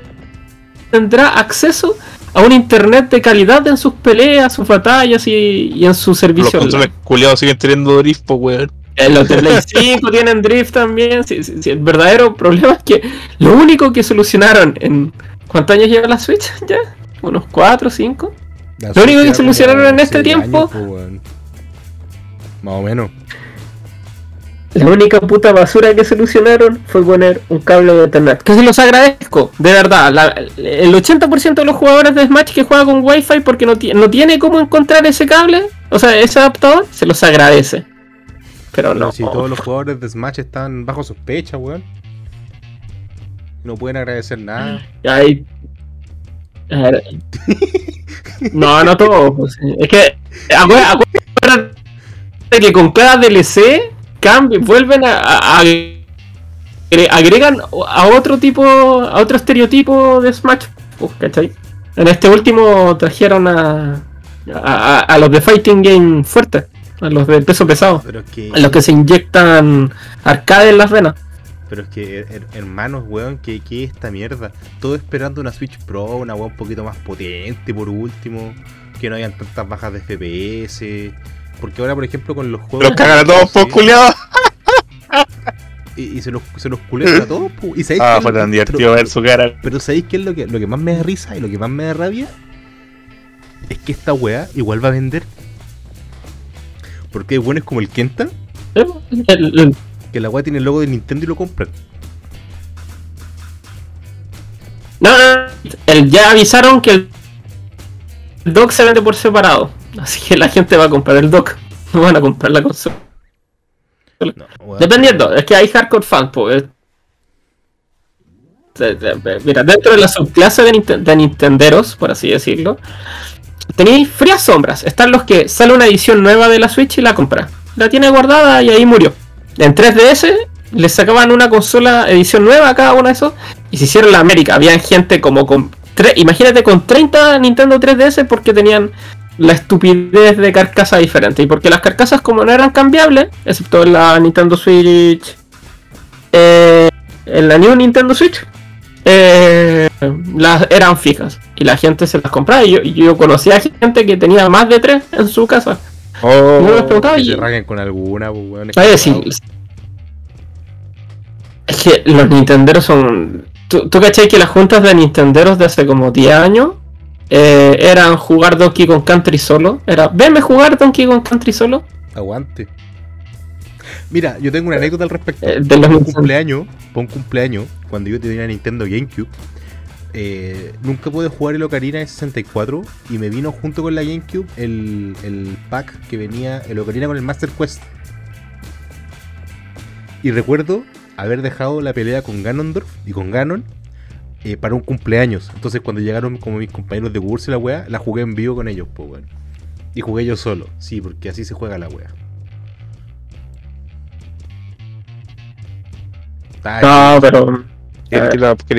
tendrá acceso a un internet de calidad en sus peleas, sus batallas y, y en su Los servicio. controles culiados siguen teniendo drift, po, weón. Eh, Los de Play 5 tienen drift también. Sí, sí, sí, el verdadero problema es que lo único que solucionaron en. ¿Cuántos años lleva la Switch? ¿Ya? ¿Unos 4 o 5? La Lo único que solucionaron en este tiempo- años, weón. Más o menos. La única puta basura que solucionaron fue poner un cable de Ethernet. Que se los agradezco, de verdad. La- el 80% de los jugadores de Smash que juegan con Wi-Fi porque no, no tiene cómo encontrar ese cable, o sea, ese adaptador, se los agradece. Pero no. Si todos los jugadores de Smash están bajo sospecha, weón. No pueden agradecer nada. Ahí. A ver. No, no todo. pues, Es que. acué- Acuérdate que con cada DLC cambian, vuelven a, a- a- agre- agregan a otro tipo, a otro estereotipo de Smash. pues, ¿cachai? En este último trajeron a, a, a- los de Fighting Game fuerte, a los de peso pesado, a los que se inyectan arcade en las venas. Pero es que, her- hermanos, weón, que, que esta mierda. Todo esperando una Switch Pro, una weón un poquito más potente por último. Que no hayan tantas bajas de FPS. Porque ahora, por ejemplo, con los juegos. Los cagan a todos, po, Sí, culiados. Y, y se los, se los culean a todos, pu. Y ¿sabéis Ah, qué fue lo- tan divertido ver su cara. Pero ¿sabéis qué es lo que, lo que más me da risa y lo que más me da rabia? Es que esta weá igual va a vender. Porque hay buenos como el Kenta, El- el- que la weá tiene el logo de Nintendo y lo compran. No, no, no, el- ya avisaron que el dock se vende por separado. Así que la gente va a comprar el dock. No van a comprar la consola. No. Dependiendo, es que hay hardcore fans, pues. De- Mira, dentro de la subclase de, Ninte- de Nintenderos, por así decirlo, tenéis frías sombras. Están los que sale una edición nueva de la Switch y la compra. La tiene guardada y ahí murió. En 3DS les sacaban una consola edición nueva a cada uno de esos y se hicieron la América. Había gente como con. Imagínate con 30 Nintendo 3DS porque tenían la estupidez de carcasa diferente. Y porque las carcasas, como no eran cambiables, excepto en la Nintendo Switch. eh, en la New Nintendo Switch. eh, las eran fijas. Y la gente se las compraba. Y yo, yo conocía gente que tenía más de tres en su casa. Oh, yo les preguntaba Que y. se con alguna, pues, weón. Oye, sí. Es que los Nintenderos son. ¿Tú, tú cachai que las juntas de Nintenderos de hace como 10 años eh, eran jugar Donkey Kong Country solo? Era, venme jugar Donkey Kong Country solo. Aguante. Mira, yo tengo una anécdota al respecto. Eh, de los un cumpleaños, para un cumpleaños, cuando yo tenía Nintendo GameCube, eh, nunca pude jugar el Ocarina en 64 y me vino junto con la GameCube el, el pack que venía el Ocarina con el Master Quest. Y recuerdo haber dejado la pelea con Ganondorf y con Ganon eh, para un cumpleaños. Entonces cuando llegaron como mis compañeros de curso y la wea, la jugué en vivo con ellos, pues. Y jugué yo solo, sí, porque así se juega la wea. Está No, pero. ¿Querés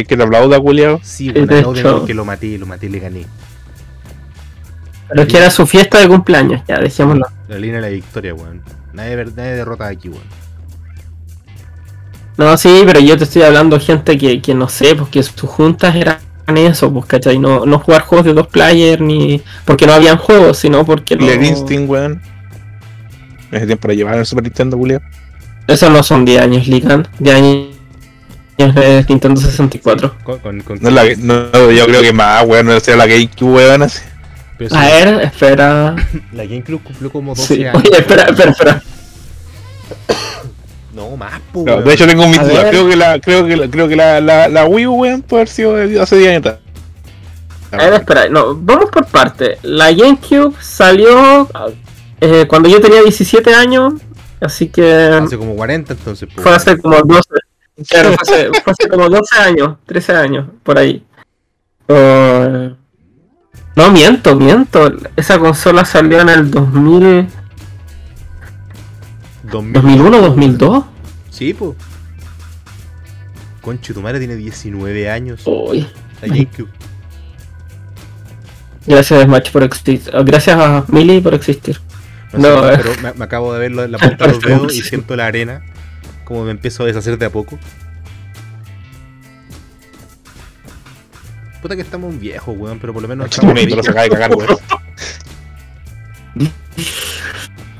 que la- que aplauda, culiao? Sí, bueno, no, hecho- porque lo maté, lo maté y le gané. Pero es que era su fiesta de cumpleaños, ya dejémoslo. La línea de la victoria, weón. Nadie, nadie derrota aquí, weón. No, sí, pero yo te estoy hablando gente que, que no sé, porque sus juntas eran eso, pues, ¿cachai? No, no jugar juegos de dos players ni porque no habían juegos, sino porque no... Killer Instinct, weón. Ese tiempo para llevar el Super Nintendo, Julio. Eso no son 10 años, Ligan. 10 años Nintendo 64. Con, con, con- No, la, no, yo creo que más, weón. No sea la GameCube, weón. así. pero sí, A ver, espera. La GameCube cumplió como 12 Sí. años. Oye, espera, espera, espera. No, más, No, weón. de hecho, tengo mis A dudas. ver. Creo que la, creo que la, creo que la, la, la Wii U, weón, puede haber sido hace 10 años. A ver, espera. No, vamos por parte. La GameCube salió eh, cuando yo tenía 17 años, así que Hace como 40 entonces, fue hace como 12. Claro, fue hace, fue hace como 12 años, 13 años, por ahí. Eh, no, miento, miento. Esa consola salió en el 2000, 2000. 2001, 2002. Sí, po. Concho, tu madre tiene 19 años. Uy. La GameCube. Gracias Smash por existir. Gracias a Millie por existir. No, No, sé, eh. pero me, me acabo de ver la, la punta de los dedos y siento la arena. Como me empiezo a deshacer de a poco. Puta que estamos viejos, weón, pero por lo menos estamos bonito, lo ricos. sacaba de cagar, weón.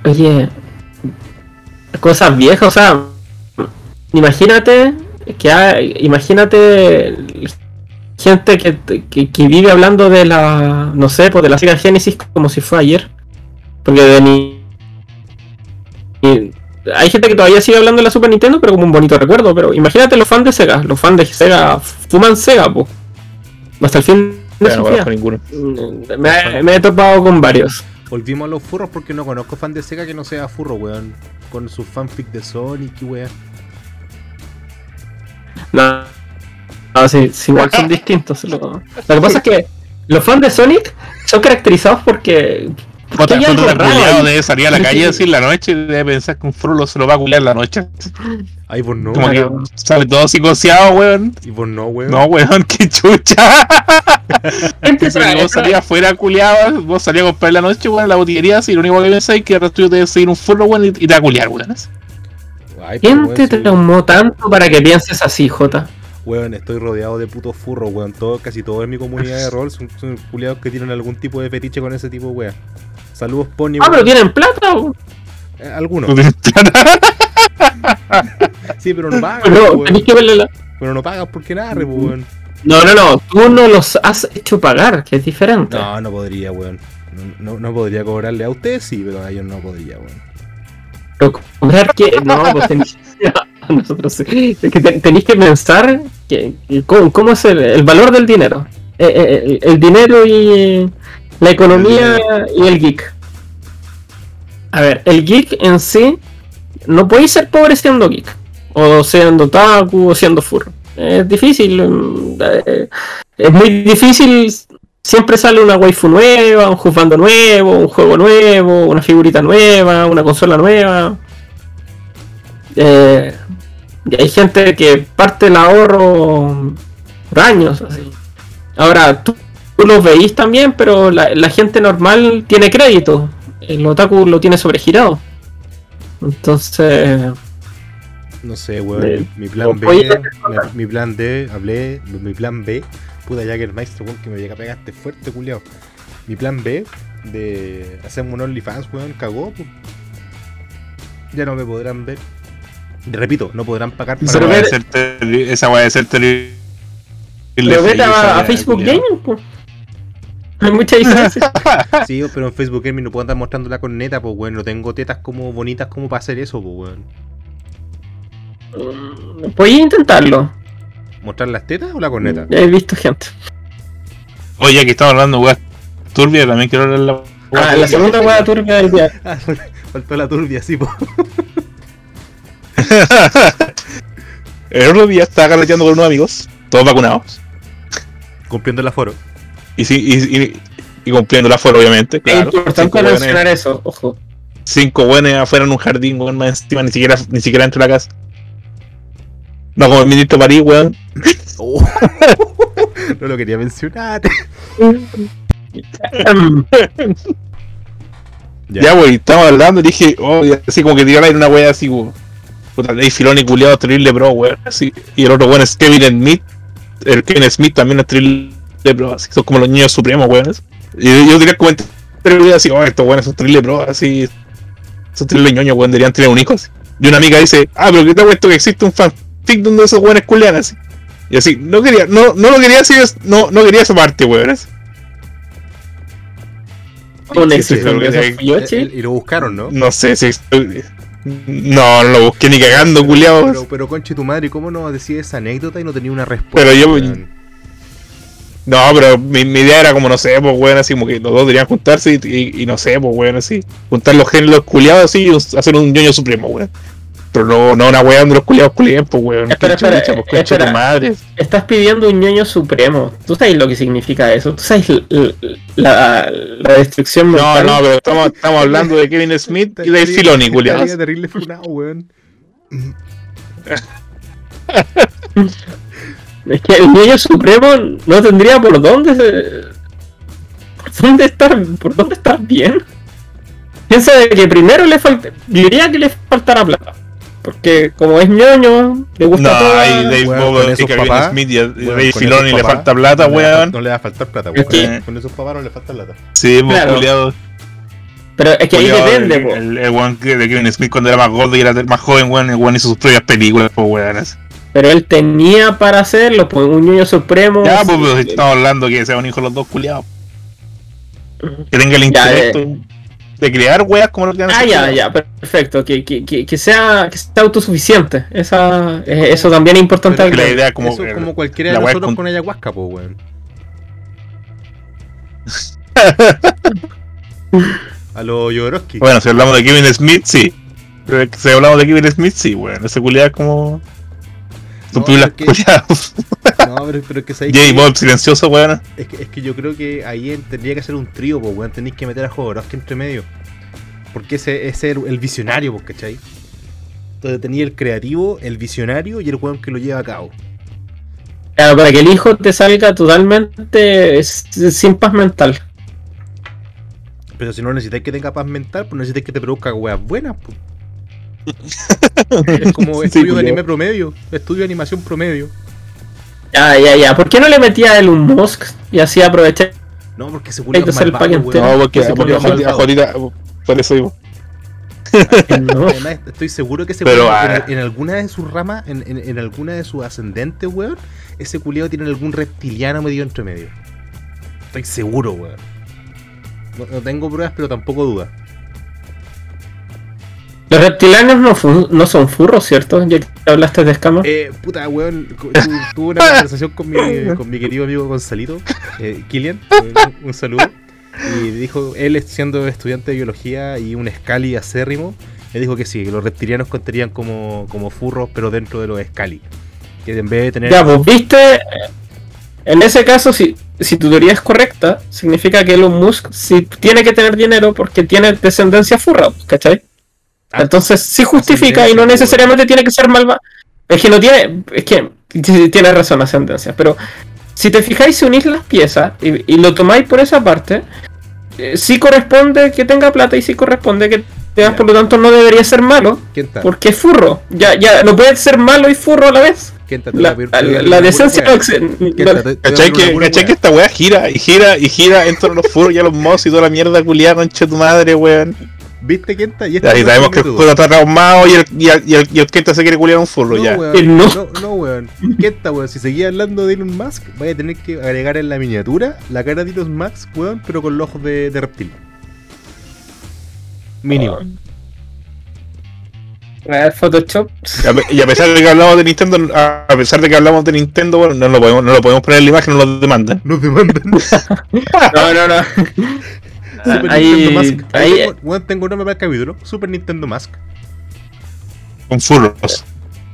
Oye, cosas viejas, o sea, imagínate que hay, imagínate gente que, que, que vive hablando de la, no sé, pues de la Sega Genesis como si fue ayer. Porque de ni, y hay gente que todavía sigue hablando de la Super Nintendo, pero como un bonito recuerdo. Pero imagínate los fans de Sega, los fans de Sega fuman Sega, pues. Hasta el fin de no su vida. conozco ninguno. Mm, Me, me he topado con varios. Volvimos a los furros porque no conozco fan de Sega que no sea furro, weón. Con su fanfic de Sonic y weón. No, no sí, sí, igual son distintos. Lo, lo que pasa es que los fans de Sonic son caracterizados porque. Puta, ahí. debe salir a la calle así en la noche y debe pensar que un frulo se lo va a culiar en la noche. Ay, vos no. Como que sale todo psicoseado, weón. Y vos no, weón. No, weón, qué chucha. Pero vos salías afuera culiado, vos salías a comprar en la noche, weón, en la botillería, así lo único que pensáis es que el resto tuyo te debe seguir un furro, weón, y, te va a culiar, weón. Ay, ¿Quién weón, te sí. traumó tanto para que pienses así, Jota? Weón, estoy rodeado de putos furros, weón. Todo, casi todo en mi comunidad de rol son, son culiados que tienen algún tipo de fetiche con ese tipo de weón. Saludos, Pony. Ah, pero tienen plata. o- Eh, algunos. Sí, pero no pagan, weón. tenés que verle la. Pero no pagan porque nada, weón. No, no, no. Tú no los has hecho pagar, que es diferente. No, no podría, weón. No, no, no podría cobrarle a ustedes, sí, pero a ellos no podría, weón. Pero cobrar que. No, pues tenés. A nosotros sí. Es que te- tenéis que pensar que, que cómo, cómo es el, el valor del dinero. Eh, eh, el, el dinero y la economía y el geek. A ver, el geek en sí no podéis ser pobre siendo geek. O siendo taku o siendo furro. Es difícil. mm, eh, Es muy difícil. Siempre sale una waifu nueva, un juzgando nuevo, un juego nuevo, una figurita nueva, una consola nueva. Eh, y hay gente que parte el ahorro por años. Así. Ahora, tú, tú los veís también, pero la, la gente normal tiene crédito. El otaku lo tiene sobregirado. Entonces, No sé, weón. Eh, mi, mi plan B, oye, mi, mi plan D, hablé, mi plan B, puta Jaggermeister, weón, que me llega a pegarte fuerte, culiao. Mi plan B de hacerme un OnlyFans, weón, cagó, pues. Ya no me podrán ver. Repito, no podrán pagar Esa Pero esa weá debe ser terrible. pero vete a, a Facebook. Gaming. pues. Hay mucha diferencia. Sí, pero en Facebook Gaming no puedo andar mostrando la corneta, pues, weón. No tengo tetas como bonitas como para hacer eso, pues, weón. Mm, Podéis intentarlo. ¿Mostrar las tetas o la corneta? Ya he visto gente. Oye, aquí estamos hablando, weá. Turbia, también quiero hablar la Ah, la segunda hueá turbia del día. Ah, faltó la turbia, sí, pues. El otro día estaba carreteando con unos amigos, todos vacunados, Cumpliendo el aforo. Y, sí, y, y, y cumpliendo la aforo, obviamente. Es importante mencionar eso, ojo. cinco buenos afuera en un jardín, weón, más encima, ni siquiera, ni siquiera dentro de la casa. No como el ministro París, weón. Oh. no lo quería mencionar. Ya, wey, estamos hablando y dije, oh, y así como que tiraron una wea así, como. Puta, Dave Filoni culiado terrible pro, weón. Así. Y el otro weón es Kevin Smith. El Kevin Smith también es terrible pro, así. Son como los niños supremos, weón. Y yo quería comentar así, oh, estos weones son terrible pro, así. Son terrible ñoños, weón, deberían tener un hijo así. Y una amiga dice, ah, pero ¿qué te puesto que existe un fanfic donde esos weones culean así? Y así, no quería, no, no lo quería así, no, no quería esa parte. Eh, Y lo buscaron, ¿no? No sé si. No, no lo busqué ni cagando, culiao. Pero, pero conche tu madre, ¿cómo no decía esa anécdota y no tenía una respuesta? Pero yo-? No, pero mi, mi idea era como, no sé, pues, weón, así como que los dos deberían juntarse y, y- y no sé, pues, weón, así. Juntar los géneros culiados así y hacer un ñoño supremo, weón. Pero no, no una weá donde los culiados culien, pues, weón. Espera, espera, chucha, pues, concha espera. madre. Estás pidiendo un ñoño supremo. ¿Tú sabes lo que significa eso? ¿Tú sabes la, la destrucción No, mental? no, pero estamos, estamos hablando de Kevin Smith y de Filoni, culiados. Terrible funado, weón. Es que el ñoño supremo no tendría por dónde se- por dónde estar por dónde estar bien. Piensa de que primero le falta diría que le faltará plata. Porque como es ñoño, le gusta No, todo. ahí Dave Weón, Bowie con y esos Kevin Smith y Weón, Dave Filoni le falta plata, no weón. No le va a faltar plata, weón. Con esos papás no le falta plata. Sí, pues, Claro. culiados. Pero es que ahí depende, el, po. el, el weón que- de Kevin Smith cuando era más gordo y era más joven, weón, el weón hizo sus propias películas, pues weón. así. Pero él tenía para hacerlo, pues un ñoño supremo. Ya, pues, estamos hablando que sea un hijo de los dos culiados. Que tenga el Ya, intelecto de crear weas como lo que han Ah, ya, ya, perfecto. Que, que, que, que sea, que sea autosuficiente. Esa, eh, eso también es importante. La idea como, Eso es como cualquiera la de nosotros con- con ayahuasca, pues, weón. A lo Jodorowsky. Bueno, si hablamos de Kevin Smith, sí. Pero si hablamos de Kevin Smith, sí, weón. Ese culiado es como. No, culiados. No, pero, pero es que sabéis J que- Bob silencioso, weón. Es que, es que yo creo que ahí en- tendría que ser un trío, pues, weón. Tenéis que meter a Jodorowsky entre medio. Porque ese ese es el, el visionario, pues, ¿cachai? Entonces tenía el creativo, el visionario y el weón que lo lleva a cabo. Claro, para que el hijo te salga totalmente sin paz mental. Pero si no necesitáis que tenga paz mental, pues necesitáis que te produzca weas buenas, pues. Es como Sí, estudio de anime promedio, estudio de animación promedio. Ya, ya, ya. ¿Por qué no le metía el un Musk y así aprovechar? No, porque ser el malvado. No, porque, es a. Jotita, por eso digo. No. Además, estoy seguro que ese Pero, ah. en, en alguna de sus ramas, en, en- en alguna de sus ascendentes, weón, ese culiado tiene algún reptiliano medio entre medio. Estoy seguro, weón. No, no tengo pruebas, pero tampoco duda. Los reptilianos no, son furros, ¿cierto? Ya que hablaste de escamas. Eh, puta, weón, tuve una conversación con mi, con mi querido amigo Gonzalito, eh, Kilian, un, un saludo. Y dijo, él siendo estudiante de biología y un Scali acérrimo, le dijo que sí, que los reptilianos contarían como, como furros, pero dentro de los Scali. Que en vez de tener... Ya, pues viste. En ese caso, si, si tu teoría es correcta, significa que Elon Musk sí tiene que tener dinero porque tiene descendencia furra, ¿cachai? Ah, Entonces sí justifica y no ascendencia, necesariamente tiene que ser malva. Es que no tiene. Es que tiene razón ascendencia. Pero si te fijáis, si unís las piezas y, y lo tomáis por esa parte, eh, sí corresponde que tenga plata y sí corresponde que tengas, por lo tanto no debería ser malo. ¿Quién está? Porque es furro. Ya, ya, no puede ser malo y furro a la vez. La, la- decencia no wea. ex- ¿Quién no- está? Te- te voy a ¿Cachai que, esta weá gira y gira y gira en torno a los furos y a los mods y toda la mierda culiada, concha tu madre, weón. ¿Viste está? Y esta Ya, y sabemos que el juego está traumado y el, y el, y el, y el Kenta se quiere culiar un furro, No, ya. weón, no. no, no, weón. ¿Qué está, weón? Si seguía hablando de Elon Musk, vaya a tener que agregar en la miniatura la cara de Elon Musk, weón, pero con los ojos de, de reptil. Mínimo. A ver, Photoshop. Y a, pe- y a pesar de que hablamos de Nintendo, a a pesar de que hablamos de Nintendo, bueno, no lo podemos, no lo podemos poner en la imagen, no lo demandan. Nos demandan. No, no, no. Super Ahí- Nintendo Musk. Ahí ahí- tengo, weón, tengo un nombre para el capítulo. Super Nintendo Musk. Con furros.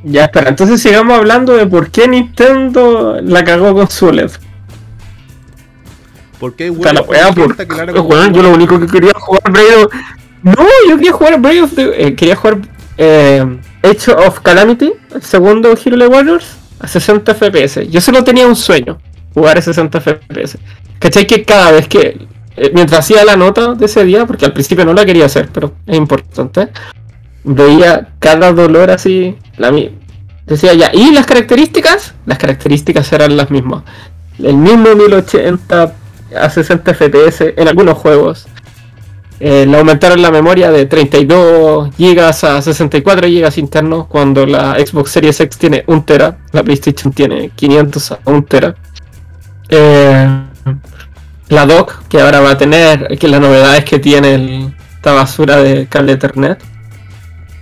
Ya, espera, entonces sigamos hablando de por qué Nintendo la cagó con su OLED. Weón por... como- Weón, yo lo único que quería jugar Brave of... No, yo quería jugar Brave of the... eh, quería jugar eh, Age of Calamity, el segundo Hero Warriors, a 60 FPS. Yo solo tenía un sueño. jugar a 60 FPS. ¿Cachai? Que cada vez que. Eh, mientras hacía la nota de ese día, porque al principio no la quería hacer, pero es importante. Veía cada dolor así. La, decía ya. ¿Y las características? Las características eran las mismas. El mismo 1080 a 60 FPS en algunos juegos. Eh, le aumentaron la memoria de 32 GB a 64 GB internos cuando la Xbox Series X tiene 1 tera, la PlayStation tiene 500 a 1 tera. Eh, la dock que ahora va a tener, que la novedad es que tiene el- esta basura de cable Ethernet.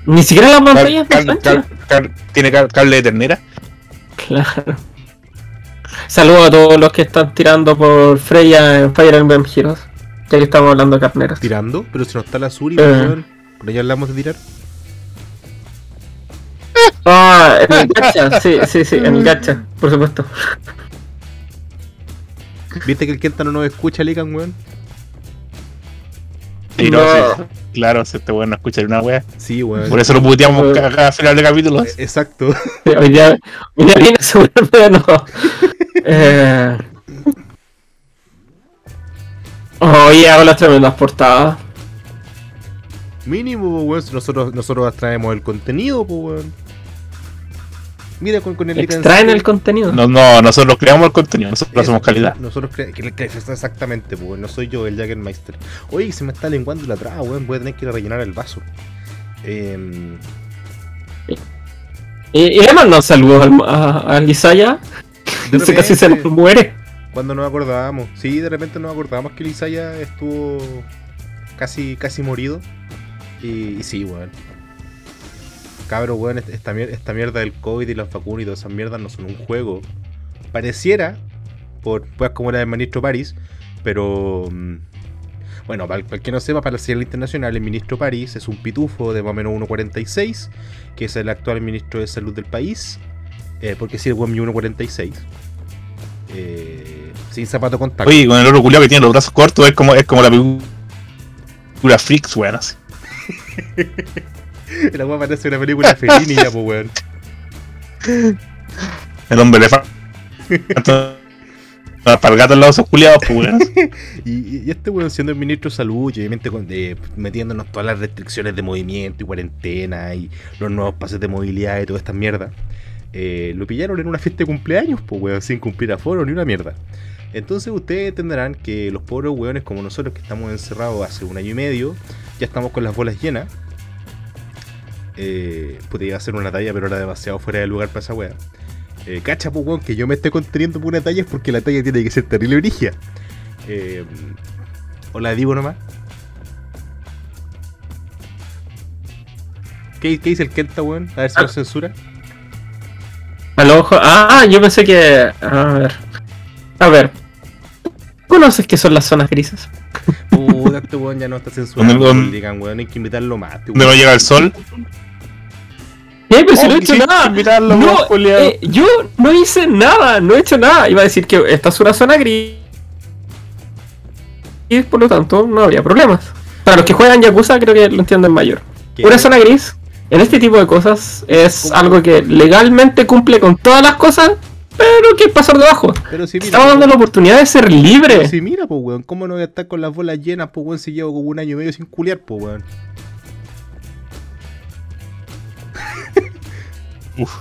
Ni siquiera la pantalla es Cal- ancha. cal- cal- ¿Tiene cable de ternera? Claro. Saludos a todos los que están tirando por Freya en Fire Emblem Heroes. Ya que estamos hablando de carneros. Tirando, pero si no está la Suri, Eh. weón. Por ahí hablamos de tirar. Ah, en el gacha, sí, sí, sí, en el gacha, por supuesto. ¿Viste que el Kenta no nos escucha, Lican, weón? Y no, No. sí, claro, si este weón no escucha una wea. Sí, weón. Por eso lo puteamos Eh. cada final de capítulos. Eh, Exacto. Sí, Hoy día, hoy día vine a asegurarme de no. Eh... Oye, hago las tremendas portadas. Mínimo, weón. si Nosotros, nosotros traemos el contenido, pues, weón. Mira con, con el Extraen el contenido. No, no, nosotros creamos el contenido, nosotros hacemos calidad. Nosotros cre que- que- exactamente, pues. No soy yo el Jaggermeister. Oye, se me está lenguando la traba, weón. Voy a tener que ir a rellenar el vaso. Eh, Y, y le mando un saludo al, a, a Lisaya. De Dice casi se nos muere. cuando nos acordábamos. Sí, de repente nos acordábamos que Lisaya estuvo casi, casi morido. Y, y sí, weón. Cabro, weón, est- esta, mier- esta mierda del COVID y las vacunas y todas esas mierdas no son un juego. Pareciera, por pues como la del ministro París, pero. mm, Bueno, para, para el que no sepa, para la señal internacional, el ministro París es un pitufo de más o menos 1,46, que es el actual ministro de salud del país. Eh, porque sí, el weón mide 1,46. Eh, sin zapato con tacto. Oye, con el oro culiao que tiene los brazos cortos, es como, es como la película Freaks, weón. así. La weá parece una película Fellini ya, pues weón. El hombre elefante. Para el gato al lado de esos culiados, pues weón. Y este weón siendo el ministro de salud, y obviamente con- eh, metiéndonos todas las restricciones de movimiento y cuarentena y los nuevos pases de movilidad y toda esta mierda, eh, lo pillaron en una fiesta de cumpleaños, pues weón, sin cumplir aforo ni una mierda. Entonces ustedes entenderán que los pobres weones como nosotros que estamos encerrados hace un año y medio, ya estamos con las bolas llenas. Eh, puta, iba a hacer una talla, pero era demasiado fuera de lugar para esa wea. Eh, cacha, pues, weón, que yo me esté conteniendo por una talla es porque la talla tiene que ser terrible origia. Eh, o la digo nomás. ¿Qué, qué dice el Kenta, weón? A ver si Ah. lo censura. Al ojo. Ah, yo pensé que. A ver. A ver. ¿Conoces qué son las zonas grises? Puta, este weón ya no está censurando. ¿Dónde- dónde- Digan, weón, hay que invitarlo más. este Donde no llega el sol. Eh, pero si Oh, no he hecho nada. No, eh, yo no hice nada, no he hecho nada. Iba a decir que esta es una zona gris. Y por lo tanto no habría problemas. Para los que juegan Yakuza creo que lo entienden mayor. ¿Qué? Una zona gris en este tipo de cosas es ¿Cómo? algo que legalmente cumple con todas las cosas, pero que es pasar debajo. Pero si mira, Estamos dando la oportunidad de ser libre. pero si mira, pues, weón, ¿cómo no voy a estar con las bolas llenas, pues, weón, si llevo como un año y medio sin culiar, pues, weón? Uf.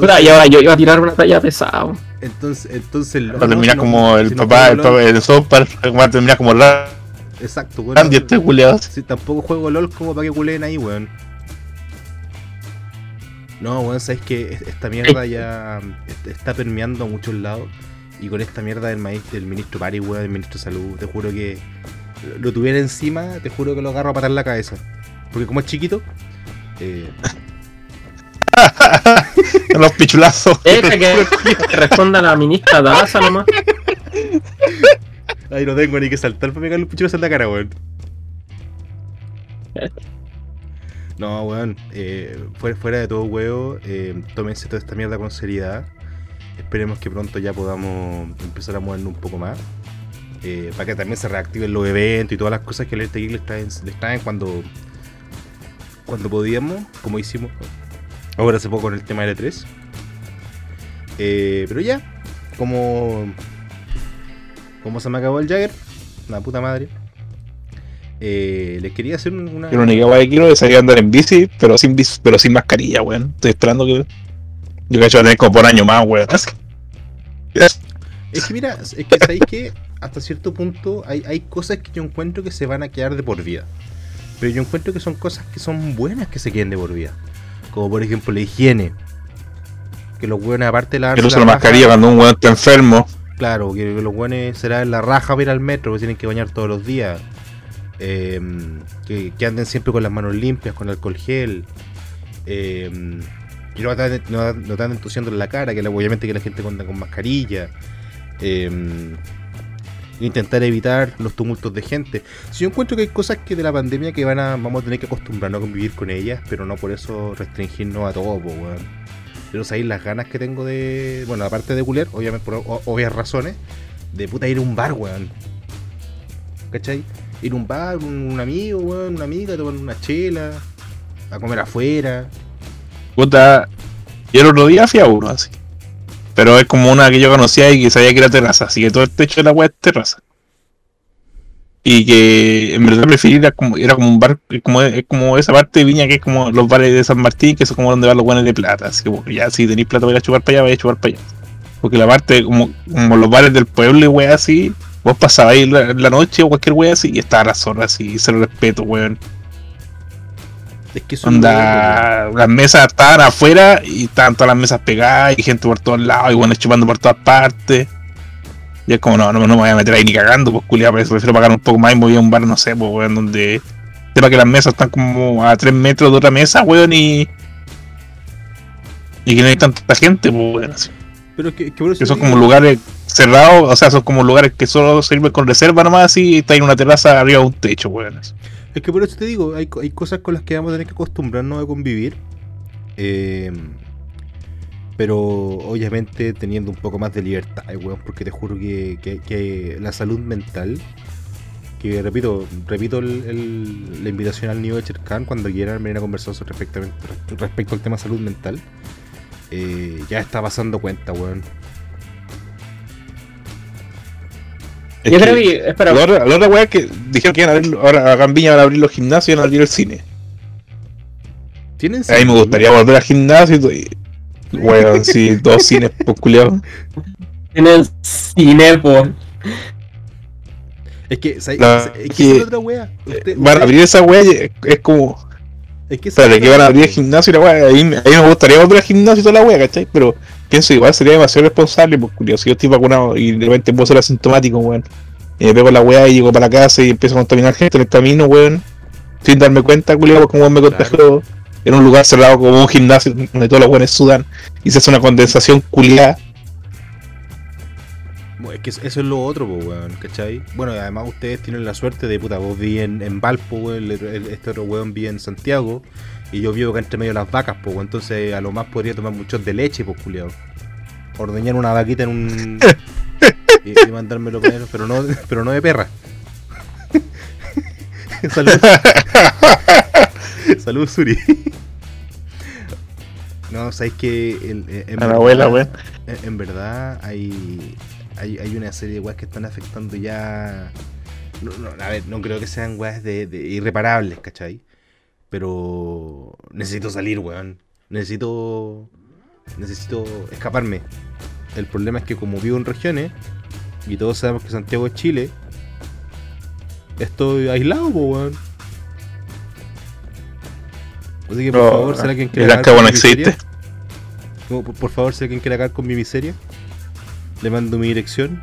Y ahora yo iba a tirar una talla pesada. Entonces, entonces... Va a terminar como el si no papá, el juego papá LOL- de Sopar. Va a terminar como Randy Exacto, weón. este culiado. Si tampoco juego LOL como para que culeen ahí, weón. No, weón, sabes que esta mierda ya est- está permeando a muchos lados. Y con esta mierda del, maíz, del ministro Pari, weón, del ministro de salud, te juro que lo- lo tuviera encima, te juro que lo agarro a patar la cabeza. Porque como es chiquito, eh, Los pichulazos. Deja que, que responda la ministra Daza nomás. ahí no tengo ni que saltar para pegarle un pichulazo en la cara, weón. No, weón, eh, fuera, fuera de todo huevo, eh, tómense toda esta mierda con seriedad. Esperemos que pronto ya podamos empezar a movernos un poco más. eh, para que también se reactiven los eventos y todas las cosas que el RTX les traen, les traen cuando, cuando podíamos, como hicimos ahora hace poco con el tema de L3. Eh, pero ya, como. Como se me acabó el Jagger, la puta madre. Eh, les quería hacer un- una. Yo la única weá que quiero es salir a andar en bici, pero sin bici, pero sin mascarilla, weón. Estoy esperando que. Yo cacho a tener como por año más, weón. Es que mira, es que sabéis que hasta cierto punto hay, hay cosas que yo encuentro que se van a quedar de por vida. Pero yo encuentro que son cosas que son buenas que se queden de por vida. Como por ejemplo la higiene. Que los buenos, aparte de la Que usa la mascarilla cuando un weón está enfermo. Claro, que los buenos será en la raja para ir al metro, que tienen que bañar todos los días. Eh, que, que anden siempre con las manos limpias, con alcohol gel. Eh, que no te, no, no en la cara, que la- obviamente que la gente anda con mascarilla. Eh, intentar evitar los tumultos de gente. Si yo encuentro que hay cosas que de la pandemia que van a, vamos a tener que acostumbrarnos a convivir con ellas, pero no por eso restringirnos a todo, weón. Pero sabéis las ganas que tengo de. Bueno, aparte de culer, obviamente por obvias razones, de puta ir a un bar, weón. ¿Cachai? Ir a un bar, un, un amigo, weón, una amiga, tomar una chela, a comer afuera. Puta. Y el otro día fui a uno así. Pero es como una que yo conocía y que sabía que era terraza. Así que todo el techo de la weá es terraza. Y que en verdad preferí era como, era como un bar, es como, es como esa parte de Viña que es como los bares de San Martín, que son como donde van los buenos de plata. Así que ya si tenéis plata para a chupar para allá, vais a chupar para allá. Porque la parte, como, como los bares del pueblo y así, vos pasabas ahí la, la noche o cualquier weá así y estaba la zorra así, cero respeto, weón. Es que. Onda, las mesas estaban afuera y estaban todas las mesas pegadas y gente por todos lados y bueno, chupando por todas partes. Y es como, no, no, no me voy a meter ahí ni cagando, pues culiado, por eso prefiero pagar un poco más y me voy a un bar, no sé, pues weón, donde sepa que las mesas están como a 3 metros de otra mesa, weón, y. Y que no hay tanta gente, pues weón, así. Pero es que, que son como lugares cerrados, o sea, son como lugares que solo sirven con reserva nomás, y está en una terraza arriba de un techo, weón. así. Es que por eso te digo, hay, hay cosas con las que vamos a tener que acostumbrarnos a convivir. Eh, pero obviamente teniendo un poco más de libertad, eh, weón, porque te juro que, que- la salud mental, que repito, repito el- la invitación al niño de Cherkan cuando quieran venir a conversar respecto, respecto al tema salud mental, eh, ya está pasando cuenta, weón. Es Yo creo que. Espera, La otra, la otra weá que dijeron que iban a abrir, ahora en Viña van a abrir los gimnasios y van a abrir el cine. ¿Tienen A mí me cine? gustaría volver al gimnasio y Weón, sí, dos cines, pues culiado. en el cine, po. Es que, ¿sabes? La- es que es otra. Usted- Van a abrir esa weá y es, es como. es que Espérate, es que van a abrir el gimnasio y la weá. Ahí, ahí me gustaría volver al gimnasio y toda la weá, ¿cachai? Pero pienso igual sería demasiado responsable, culiado. Si yo estoy vacunado y de repente puedo ser asintomático, weón. Y me pego la weá y llego para la casa y empiezo a contaminar gente en el camino, weón. Sin darme cuenta, culiado, como me contagió en un lugar cerrado como un gimnasio donde todos los weones sudan y se hace una condensación culiada. Es que eso es lo otro, pues, weón, ¿cachai? Bueno, además ustedes tienen la suerte de, puta, vos vi en, en Valpo, weón, este otro weón vi en Santiago, y yo vivo acá entre medio de las vacas, pues, entonces a lo más podría tomar muchos de leche, pues, culiado. Ordeñar una vaquita en un... y, y mandármelo él, pero no, pero no de perra. Salud. Salud, Suri. no, sabéis que el, en A la abuela, weón. en, en verdad hay, hay hay una serie de weas que están afectando ya. No, no, a ver, no creo que sean weas de, de irreparables, ¿cachai? Pero necesito salir, weón. Necesito. Necesito escaparme. El problema es que como vivo en regiones, y todos sabemos que Santiago es Chile, estoy aislado, weón. Así que por No, favor, si alguien quiere el acabar con no mi miseria- existe. como, por, por favor, si alguien quiere acabar con mi miseria, le mando mi dirección.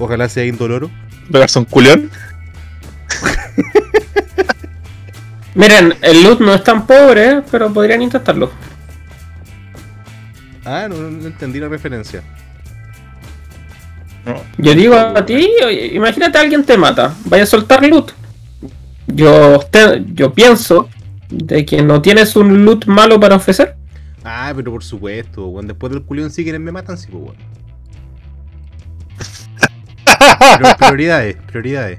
Ojalá sea indoloro. Pegarse un culión. Miren, el loot no es tan pobre, pero podrían intentarlo. Ah, no, no entendí la referencia. No. Yo digo a ti, imagínate alguien te mata, vaya a soltar loot. Yo, te- yo pienso de que no tienes un loot malo para ofrecer. Ah, pero por supuesto, weón. Después del culión si quieren me matan, sí, pues, weón. Pero prioridades, prioridades.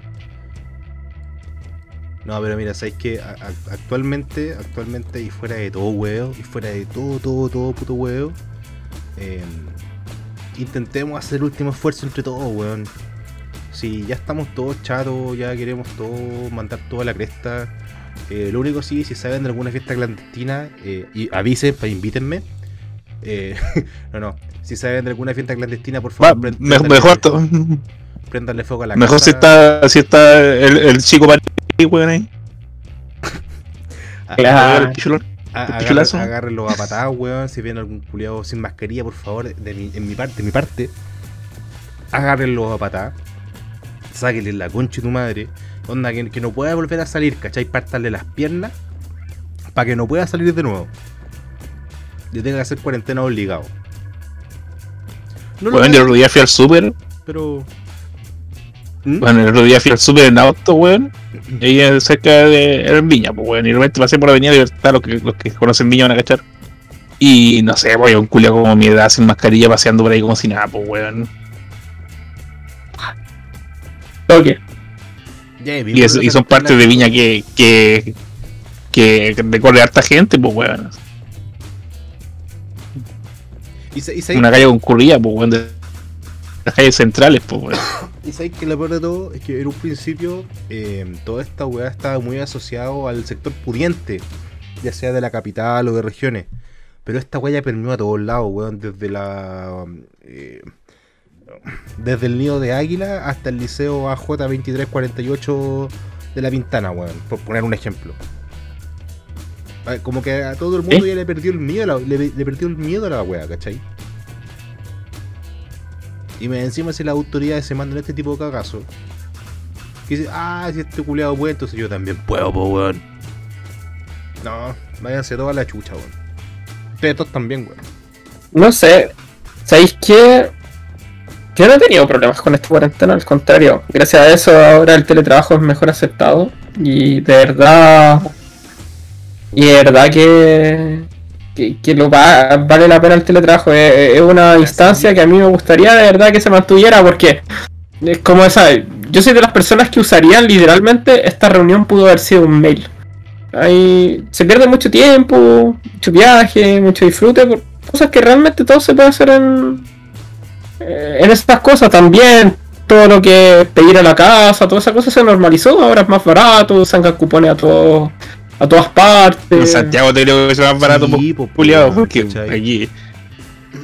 No, pero mira, sabéis que actualmente, actualmente, y fuera de todo huevo, y fuera de todo, todo, todo puto huevo, eh, intentemos hacer el último esfuerzo entre todos, weón. Si ya estamos todos chatos, ya queremos todos mandar toda la cresta. eh, lo único sí, si saben de alguna fiesta clandestina, eh, y avisen, para invítenme. Eh, no, no. Si saben de alguna fiesta clandestina, por favor, mejor, to- préndanle fuego a la mejor casa. si está, si está el, el chico weón ahí. Claro. El pichulón. a- patadas, weón. Si ven algún culiado sin mascarilla, por favor, de mi, en mi parte, de mi parte, agárrenlo a patadas. Sáquenle la concha de tu madre. Onda, que, que no pueda volver a salir, ¿cachai? Pártanle las piernas para que no pueda salir de nuevo. Yo tenga que hacer cuarentena obligado. No voy yo el otro día fui al súper. pero. ¿Mm? Bueno, el otro día fui al súper en auto, weón. Y ahí cerca de era en Viña, pues weón. Y de repente pasé por la avenida Libertad, los que, los que conocen Viña van a cachar. Y no sé, pues un culiao como mi edad sin mascarilla paseando por ahí como si nada, pues weón. Ya, Y, es- y son partes de Viña que, que, que recorre harta gente, pues weón. Y, y Una calle concurrida, pues weón. De las calles centrales, pues weón. Y sabéis que lo peor de todo es que en un principio eh, toda esta weá estaba muy asociado al sector pudiente, ya sea de la capital o de regiones. Pero esta weá ya permeó a todos lados, weón, desde la. eh, desde el nido de águila hasta el liceo AJ 2348 de la Pintana, weón, por poner un ejemplo. Ah, Como que a todo el mundo ¿Eh? ya le perdió el miedo, a la- le, le perdió el miedo a la weá, ¿cachai? Y me encima si las autoridades se mandan este tipo de cagazo. Que dice, ah, si este culeado puede, entonces yo también puedo, po, weón. No, váyanse toda la chucha, weón. Ustedes todos también, weón. No sé. ¿Sabéis qué? Yo no he tenido problemas con esta cuarentena, al contrario. Gracias a eso ahora el teletrabajo es mejor aceptado. Y de verdad. Y de verdad que. Que, que lo va- vale la pena el teletrabajo. Es, es una instancia que a mí me gustaría de verdad que se mantuviera porque. Es como esa. Yo soy de las personas que usarían literalmente esta reunión pudo haber sido un mail. Ahí se pierde mucho tiempo, mucho viaje, mucho disfrute por cosas que realmente todo se puede hacer en, eh, en estas cosas también. Todo lo que es pedir a la casa, toda esa cosa se normalizó, ahora es más barato, sacan cupones a todos a todas En partes. Santiago te creo que es más barato, Sí, pues, po, weón, porque ¿cachai? aquí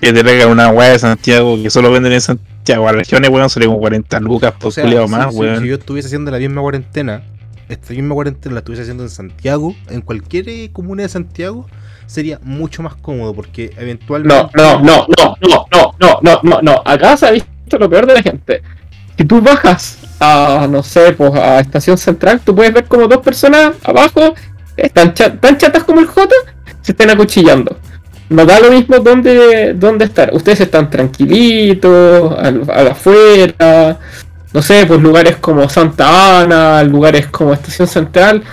que te pegan una weá de Santiago que solo venden en Santiago. A regiones, weón, sale como 40 lucas por O sea, culiao si- más, si, weón. si yo estuviese haciendo la misma cuarentena, esta misma cuarentena la estuviese haciendo en Santiago, en cualquier eh, comuna de Santiago, sería mucho más cómodo porque eventualmente. No, no, no, no, no, no, no, no, no, no. Acá se ha visto lo peor de la gente. Si tú bajas a, no sé, pues a Estación Central, tú puedes ver como dos personas abajo, están cha- tan chatas como el J, se están acuchillando. No da lo mismo dónde, dónde estar. Ustedes están tranquilitos, al, al afuera, no sé, pues lugares como Santa Ana, lugares como Estación Central.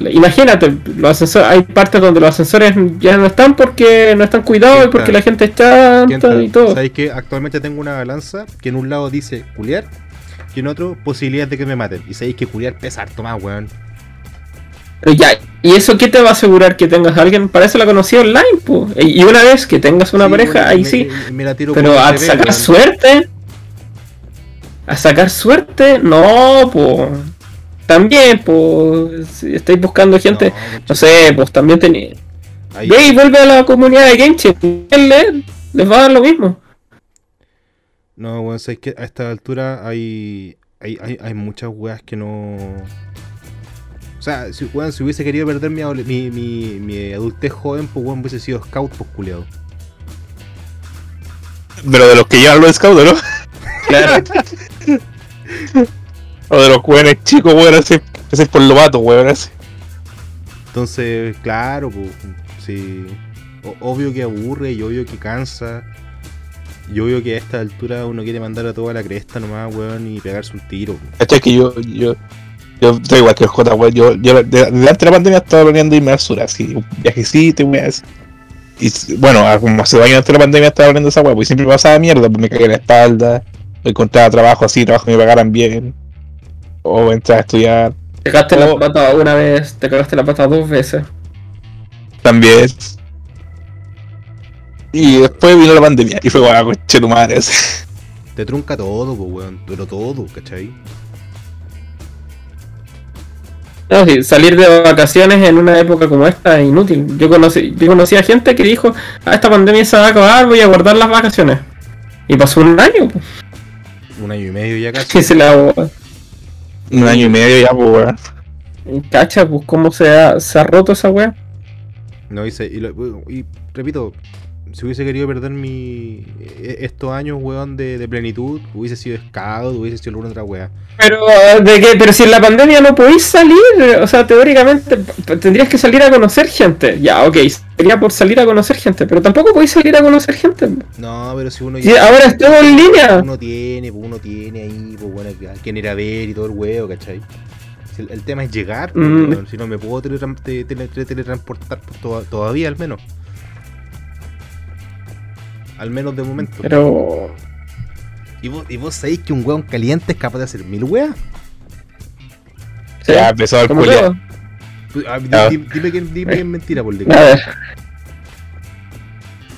Imagínate, los ascensores, hay partes donde los ascensores ya no están porque no están cuidados y porque la gente está ¿Quién chanta y todo. ¿Sabéis que actualmente tengo una balanza que en un lado dice culiar y en otro posibilidades de que me maten? Y sabéis que culiar pesa harto más, weón. Pero ya, ¿y eso qué te va a asegurar que tengas a alguien? Para eso la conocí online, pues. Y una vez que tengas una Sí, pareja, ahí me- sí. me- me la tiro Pero a sacar suerte. A sacar suerte, no, pues. También, pues. Si estáis buscando gente. No, No sé, pues también ahí- Ve y vuelve a la comunidad de GameChat. Les va a dar lo mismo. No, weón, sabéis que a esta altura hay, hay, hay, hay muchas weas que no. Sea, si, weón, si hubiese querido perder mi, mi, mi, mi adultez joven, pues weón, hubiese sido scout, pues culiado. Pero de los que llevan los scouts, ¿no? Claro. O de los jóvenes chicos, weón, es por lobato, weón, ese. Entonces, claro, pues, sí. O- obvio que aburre y obvio que cansa. Y obvio que a esta altura uno quiere mandar a toda la cresta nomás, weón, y pegarse un tiro. pues. ¿Cachai? Que yo, yo, yo estoy igual que el J, weón. Yo, yo de- desde antes de la pandemia estaba planeando irme al sur, así, un viajecito, weón. Y bueno, a- como hace dos años antes de la pandemia estaba planeando esa weón, pues siempre me pasaba mierda, pues me caía en la espalda, o encontraba trabajo así, trabajo que me pagaran bien, o entrar a estudiar. Te cagaste la pata una vez, te cagaste la pata dos veces. También. Y después vino la pandemia. Y fue guau, coche tu madre. ese. Te trunca todo, pues, weón. Pero todo, ¿cachai? No, sí, salir de vacaciones en una época como esta es inútil. Yo conocí, yo conocí a gente que dijo, ah, esta pandemia se va a acabar, voy a guardar las vacaciones. Y pasó un año, pues, Un año y medio ya casi. que se la Un año y medio ya, pues, weón. cacha, pues cómo se ha, se ha roto esa wea. No hice. Y, lo- y repito, si hubiese querido perder mi e- estos años, weón, de, de plenitud, hubiese sido scout, hubiese sido alguna otra weá. Pero, ¿de qué? Pero si en la pandemia no podéis salir, o sea, teóricamente tendrías que salir a conocer gente. Ya, ok, sería por salir a conocer gente, pero tampoco podéis salir a conocer gente. No, pero si uno Si ahora es todo en línea. uno tiene, pues uno tiene ahí, pues bueno, a quién ir a ver y todo el huevo, ¿cachai? Si el, el tema es llegar, pues, Mm. weón, si no me puedo teletran- te- tele- tele- teletransportar pues, toda- todavía al menos. Al menos de momento. Pero. ¿Y vos, y vos sabéis que un weón caliente es capaz de hacer mil weas? sí, Ya empezó el todo. Tú- ah, Ah. di- Dime que, dime que es mentira, por A ver.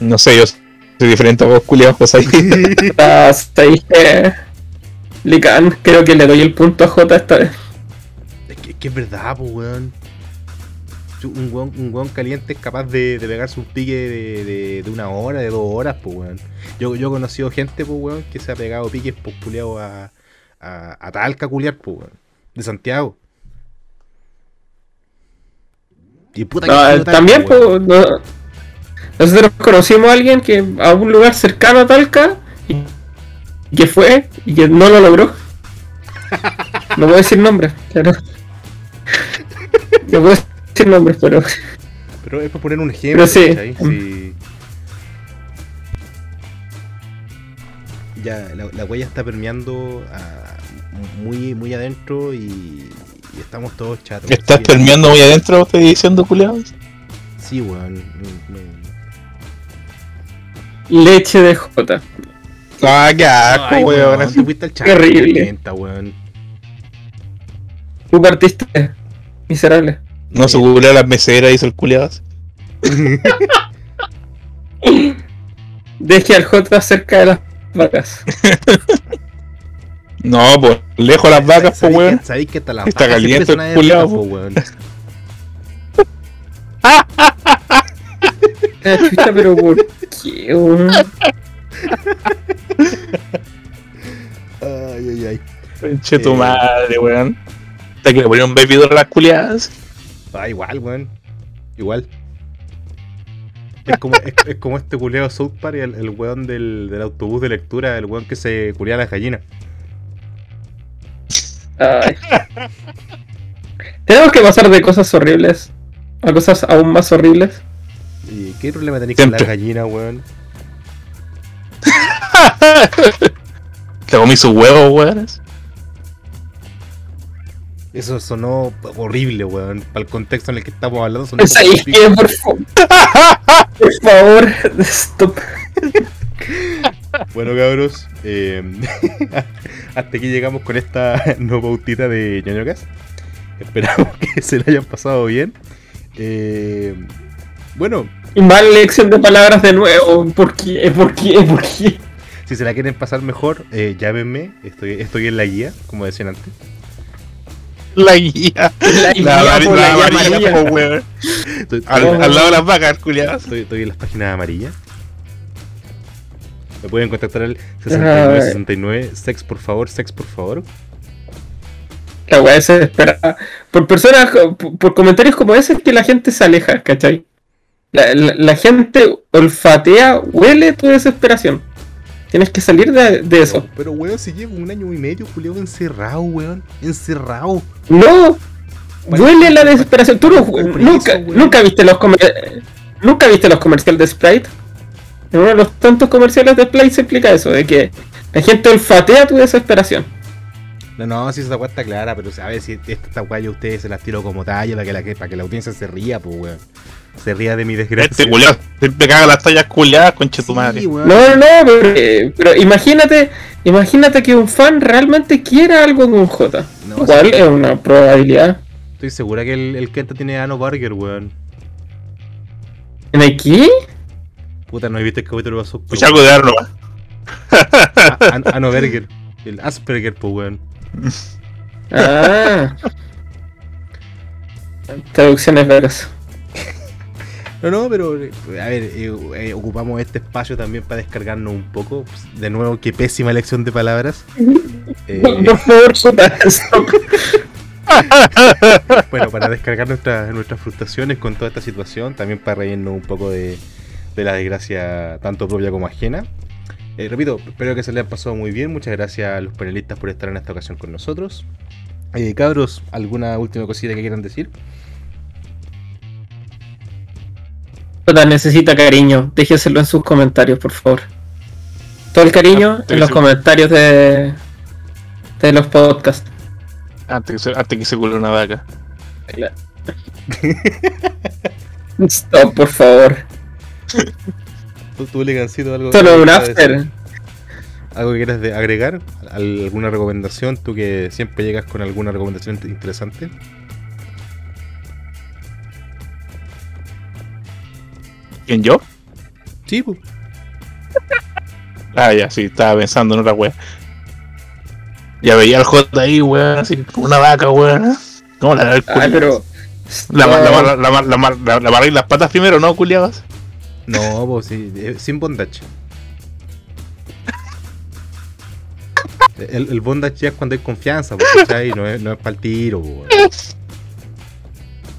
No sé, yo soy diferente a vos, culiados, pues ahí. Hasta ahí que. Lican, creo que le doy el punto a J esta vez. Es que, es que es verdad, pues weón. Un weón, un weón caliente es capaz de, de pegarse un pique de, de- de una hora, de dos horas, pues weón. Yo, yo he conocido gente, pues weón, que se ha pegado piques pues a, a, a Talca culiar, pues weón. De Santiago. Y puta que No, frío Talca, también, pues, no- nosotros conocimos a alguien que a un lugar cercano a Talca y que fue y que no lo logró. No puedo decir nombres, claro. No puedo decir nombres, pero Pero es por poner un ejemplo, Pero sí. ¿cachai? Sí. Ya, la, la huella está permeando muy, muy adentro y, y estamos todos chatos. ¿Estás Sí, terminando muy adentro, estoy diciendo, culiados? Sí, weón. me- leche de J. Ah, qué asco, Ay, weón. weón, te fuiste al chat. Terrible. Tú partiste miserable. No se cubrió las meseras, hizo el culiado. Deje al J cerca de las vacas. No, pues, lejos de las vacas, pues, ¿Sabéis weón. ¿Sabéis que hasta las Está vacas caliente el po. po, weón? Ah, chucha, pero ¿por qué? weón? Ay, ay, ay. Pinche tu Eh. madre, weón. Hasta que le ponían un a las culiadas. Ah, igual, weón. Igual. Es como, es, es como este culeado South Park, el, el weón del, del autobús de lectura, el weón que se culea a las gallinas. Ay. Tenemos que pasar de cosas horribles a cosas aún más horribles. ¿Y qué problema tenéis con las gallinas, weón? Te comí sus huevos, weón. Eso sonó horrible, weón. Para el contexto en el que estamos hablando, sonó Es ahí, que, por favor. Por favor, stop. Bueno, cabros, eh, hasta aquí llegamos con esta no pautita de ñoñocas. Esperamos que se la hayan pasado bien. Eh, bueno, Y Mala elección de palabras de nuevo. ¿Por qué? ¿Por qué? ¿Por qué? si se la quieren pasar mejor, eh, llámenme. Estoy, estoy en la guía, como decían antes. La guía. La guía La, por la la guía amarilla, amarilla. po, weón. Estoy, Al, Oh. al lado de las vacas, culiadas. estoy- estoy en las páginas amarillas. Me pueden contactar al 6969 Sex, por favor, sex, por favor. La weá se espera. Por personas, por, por comentarios como ese es que la gente se aleja, ¿cachai? La, la- la gente olfatea, huele tu desesperación. Tienes que salir de, de eso. Pero, pero, weón, si llevo un año y medio, culiao, encerrado, weón. Encerrado. No, huele la desesperación. Tú no- nunca, eso, weón. nunca viste los nunca viste los comerciales de Sprite. En uno de los tantos comerciales de Sprite se explica eso, de que la gente olfatea tu desesperación. No, no, si esa weá está clara, pero a ver si esta, esta weá yo a ustedes se las tiro como talla para que la, para que la audiencia se ría, pues weón. Se ría de mi desgracia. Este culiado siempre caga las tallas culiadas, conche tu madre. Sí. No, no, no, pero, eh, pero imagínate, imagínate que un fan realmente quiera algo con J. No, ¿Cuál sí. es una probabilidad? Estoy segura que el, el Kenta tiene Ano Burger, weón. ¿En aquí? Puta, no he visto el capítulo de Basok. Pues algo de dar nomás. Ano Berger. El Asperger, pues weón. Ah. Traducciones veras. No, no, pero eh, a ver, eh, eh, ocupamos este espacio también para descargarnos un poco. De nuevo, qué pésima elección de palabras. Eh, bueno, para descargar nuestras nuestras frustraciones con toda esta situación, también para reírnos un poco de, de la desgracia tanto propia como ajena. Eh, repito, espero que se les haya pasado muy bien. Muchas gracias a los panelistas por estar en esta ocasión con nosotros. Eh, cabros, ¿alguna última cosita que quieran decir? Necesita cariño. Déjeselo en sus comentarios, por favor. Todo el cariño Ah, en los comentarios de, de los podcasts. Antes que se, antes que se cule una vaca. Stop, por favor. ¿Tú, tú Legancito, algo Solo que un after. ¿Algo que quieras de- agregar? ¿Al- ¿Alguna recomendación? Tú que siempre llegas con alguna recomendación int- interesante. ¿Quién yo? Sí, pues. Ah, ya, sí, estaba pensando en otra wea. Ya veía al J ahí, weón, así como una vaca, weón. ¿Cómo la Ay, pero. La, la, amarráis las patas primero, ¿no, culiabas? No, pues sí, eh, sin bondage. El, el bondage ya es cuando hay confianza, ¿cachai? No es, no es para el tiro, pues,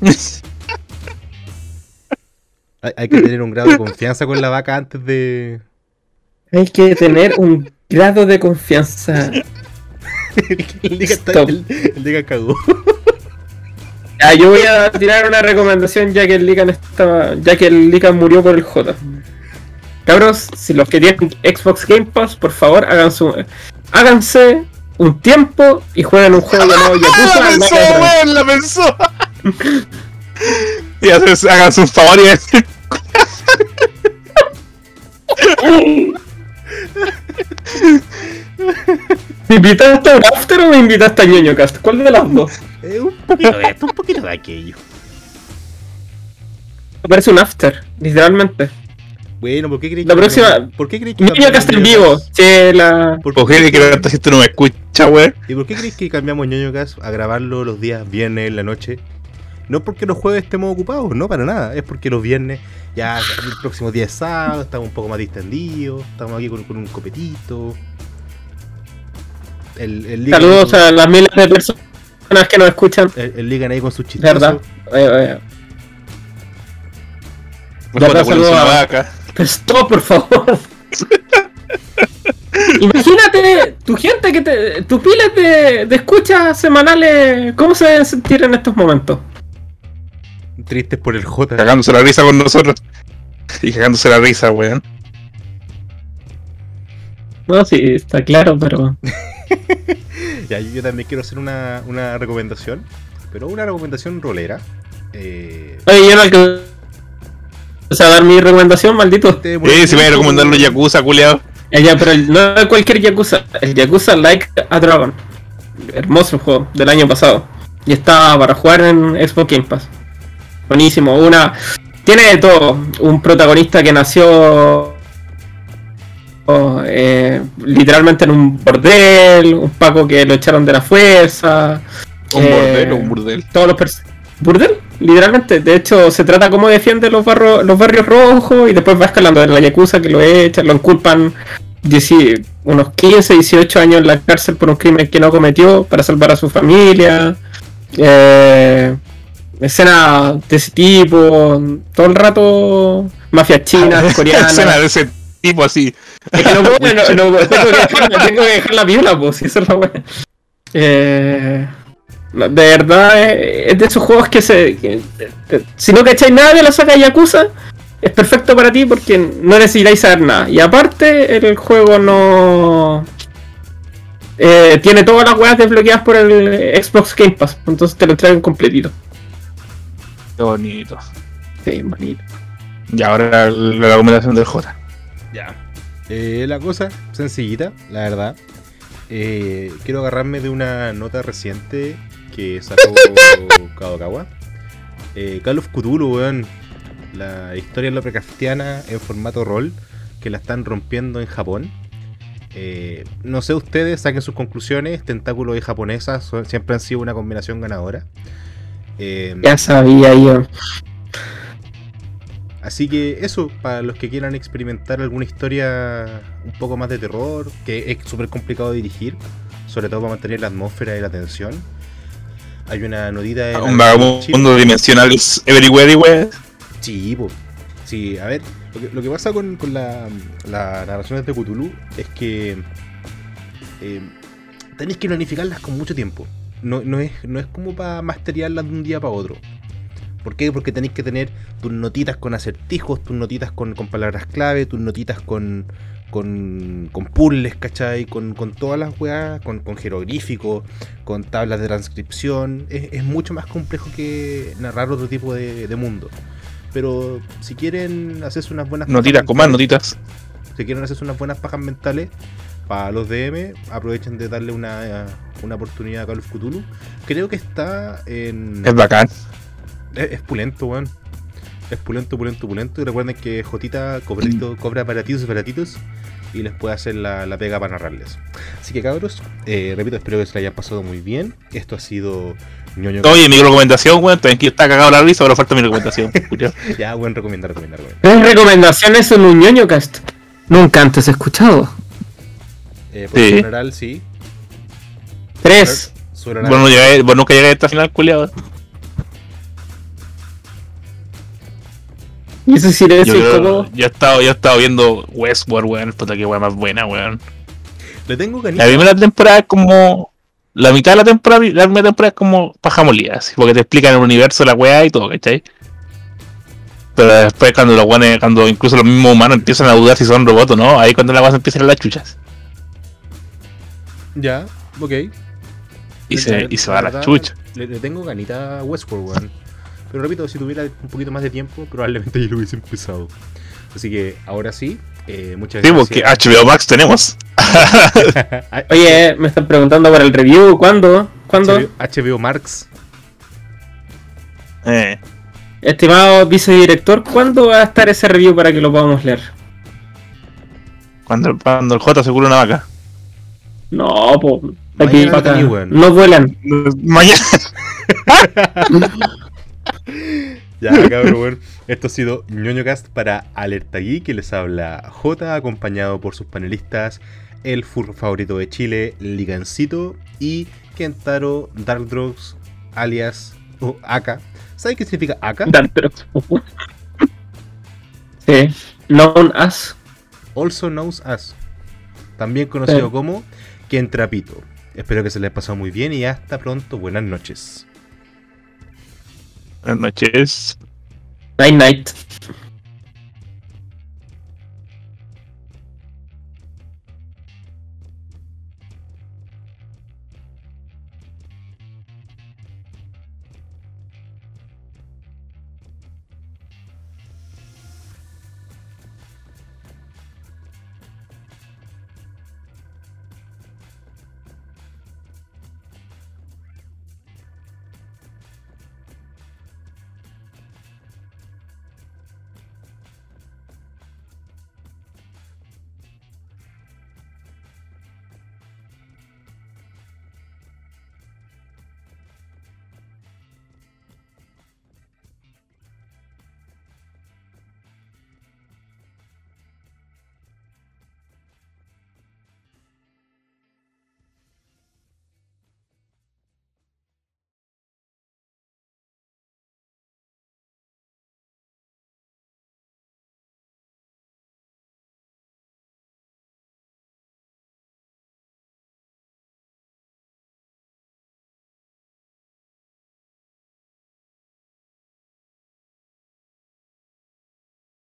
weón. hay, hay que tener un grado de confianza con la vaca antes de. Hay que tener un grado de confianza. el Liga está- Stop. el- el Liga cagó. Ah, yo voy a tirar una recomendación ya que el Lican estaba. ya que el Lican murió por el J. Cabros, si los que tienen Xbox Game Pass, por favor, hagan su, háganse un tiempo y jueguen un juego llamado Yakuza ¡La pensó! ¡La pensó! y haces- hagan un favor y decir, ¿Me invitaste a un after o me invitaste a ñoño cast? ¿Cuál de las dos? Eh, un poquito de esto, un poquito de aquello. Me parece un after, literalmente. Bueno, ¿por qué crees La próxima- ¿Por qué crees que ñoño cast en vivo. Che, la. ¿Por ¿por qué qué que crees la gente no me escucha, weón? ¿Y por qué crees que cambiamos ñoño cast a grabarlo los días viernes en la noche? No porque los jueves estemos ocupados, no para nada. Es porque los viernes ya el próximo día es sábado, estamos un poco más distendidos, estamos aquí con, con un copetito. El, el Ligan Saludos a las miles de personas que nos escuchan. el, el Ligan ahí con sus chistosos. ¿Verdad? Ponerse saludo una a- vaca. Stop, por favor. Imagínate tu gente que te. tus piles de, de escuchas semanales. ¿Cómo se deben sentir en estos momentos? Tristes por el J. Cagándose la risa con nosotros. Y cagándose la risa, weón. No, sí, está claro, pero. Ya, yo, también quiero hacer una, una recomendación, pero una recomendación rolera. Eh, Oye, yo no alcancé a dar mi recomendación, maldito. este Eh, si me voy a recomendar los Yakuza, culiado. Eh, ya, pero el- no cualquier Yakuza. El Yakuza Like a Dragon. Hermoso juego del año pasado. Y está para jugar en Xbox Game Pass. Buenísimo. Una. Tiene de todo. Un protagonista que nació. oh, eh, literalmente en un bordel. Un Paco que lo echaron de la fuerza. Un eh, bordel o un burdel. Todos los ¿Burdel? Literalmente. De hecho, se trata cómo defiende los, barro- los barrios rojos y después va escalando en la Yakuza que lo echan, lo inculpan 10 unos 15, 18 años en la cárcel por un crimen que no cometió para salvar a su familia. Eh, escena de ese tipo, todo el rato mafias chinas, Escena coreanas. de ese tipo así. Es que no puedo, no, no, tengo, que dejar, tengo que dejar la viola, pues, si eso es la wea. Eh, de verdad, eh, es de esos juegos que se. que- eh, si no cacháis nada de la saga Yakuza, es perfecto para ti porque no necesitáis saber nada. Y aparte, el juego no. eh, tiene todas las weas desbloqueadas por el Xbox Game Pass, entonces te lo entregan completito. Qué bonito. Sí, bonito. Y ahora la, recomendación del J. Ya. Eh, la cosa, sencillita, la verdad. Eh, quiero agarrarme de una nota reciente que sacó Kadokawa. Eh, Call of Cthulhu, weón. la historia Lovecraftiana en formato rol, que la están rompiendo en Japón. Eh, no sé ustedes, saquen sus conclusiones. Tentáculos y japonesas son- siempre han sido una combinación ganadora. Eh, Ya sabía yo. Así que eso, para los que quieran experimentar alguna historia un poco más de terror, que es súper complicado de dirigir, sobre todo para mantener la atmósfera y la tensión. Hay una notita de... Un vagabundo dimensional es everywhere, everywhere. Sí, po. Sí, a ver, lo que, lo que pasa con, con la, la narración de Cthulhu es que eh, tenéis que planificarlas con mucho tiempo. No, no, es, no es como para masteriarlas de un día para otro. ¿Por qué? Porque tenéis que tener tus notitas con acertijos, tus notitas con, con palabras clave, tus notitas con, con, con puzzles, ¿cachai? Con, con todas las weas, con, con jeroglíficos, con tablas de transcripción. Es, es mucho más complejo que narrar otro tipo de, de mundo. Pero si quieren hacerse unas buenas Notitas con más notitas. si quieren hacerse unas buenas pajas mentales para los DM, aprovechen de darle una, una oportunidad a Call of Cthulhu. Creo que está en. Es bacán. Es, es pulento, weón. Es pulento, pulento, pulento. Y recuerden que Jotita cobrito- cobra baratitos y baratitos. Y les puede hacer la, la pega para narrarles. Así que cabros, eh, repito, espero que se la hayan pasado muy bien. Esto ha sido ñoño. Oye, mi recomendación, weón, también que está cagado la risa, pero falta mi recomendación. Ya, buen recomendar, recomendar, recomendar. Tres recomendaciones en un ñoño cast. Nunca antes escuchado. Eh, por Sí. general, sí. Tres. Bueno, no llegué, bueno, nunca llegué a esta final, culiado. Y ese Yo, silencio creo- incómodo. yo he estado, yo he estado viendo Westworld, weón, puta que weón más buena, weón. Le tengo La primera temporada es como. La mitad de la temporada, la primera temporada es como paja molida, así, porque te explican el universo, la weá y todo, ¿cachai? Pero después cuando los weones, cuando incluso los mismos humanos empiezan a dudar si son robots o no, ahí cuando la weá se empieza a ir a las chuchas. Ya, ok. Y se, y se va a las verdad, chuchas. Le, le tengo ganita a Westworld, weón. Pero repito, si tuviera un poquito más de tiempo, probablemente yo lo hubiese empezado. Así que ahora sí, eh, muchas Sí, gracias. HBO Max tenemos. Oye, me están preguntando por el review. ¿Cuándo? ¿Cuándo? HBO, HBO Marx. Eh, Estimado vicedirector, ¿cuándo va a estar ese review para que lo podamos leer? cuando, cuando el J se cura una vaca. No, po. Aquí tení, weón. no vuelan. Mañana. Ya, cabrón, weón. Esto ha sido ñoño cast para Alerta Geek, que les habla J, acompañado por sus panelistas, el furro favorito de Chile, Ligancito, y Kentaro Darkdrogs, alias o Aka. ¿Sabes qué significa Aka? Dartrox. sí. Known as. Also knows as. También conocido Sí. como Kentrapito. Espero que se les haya pasado muy bien y hasta pronto. Buenas noches. Buenas noches. Night Night.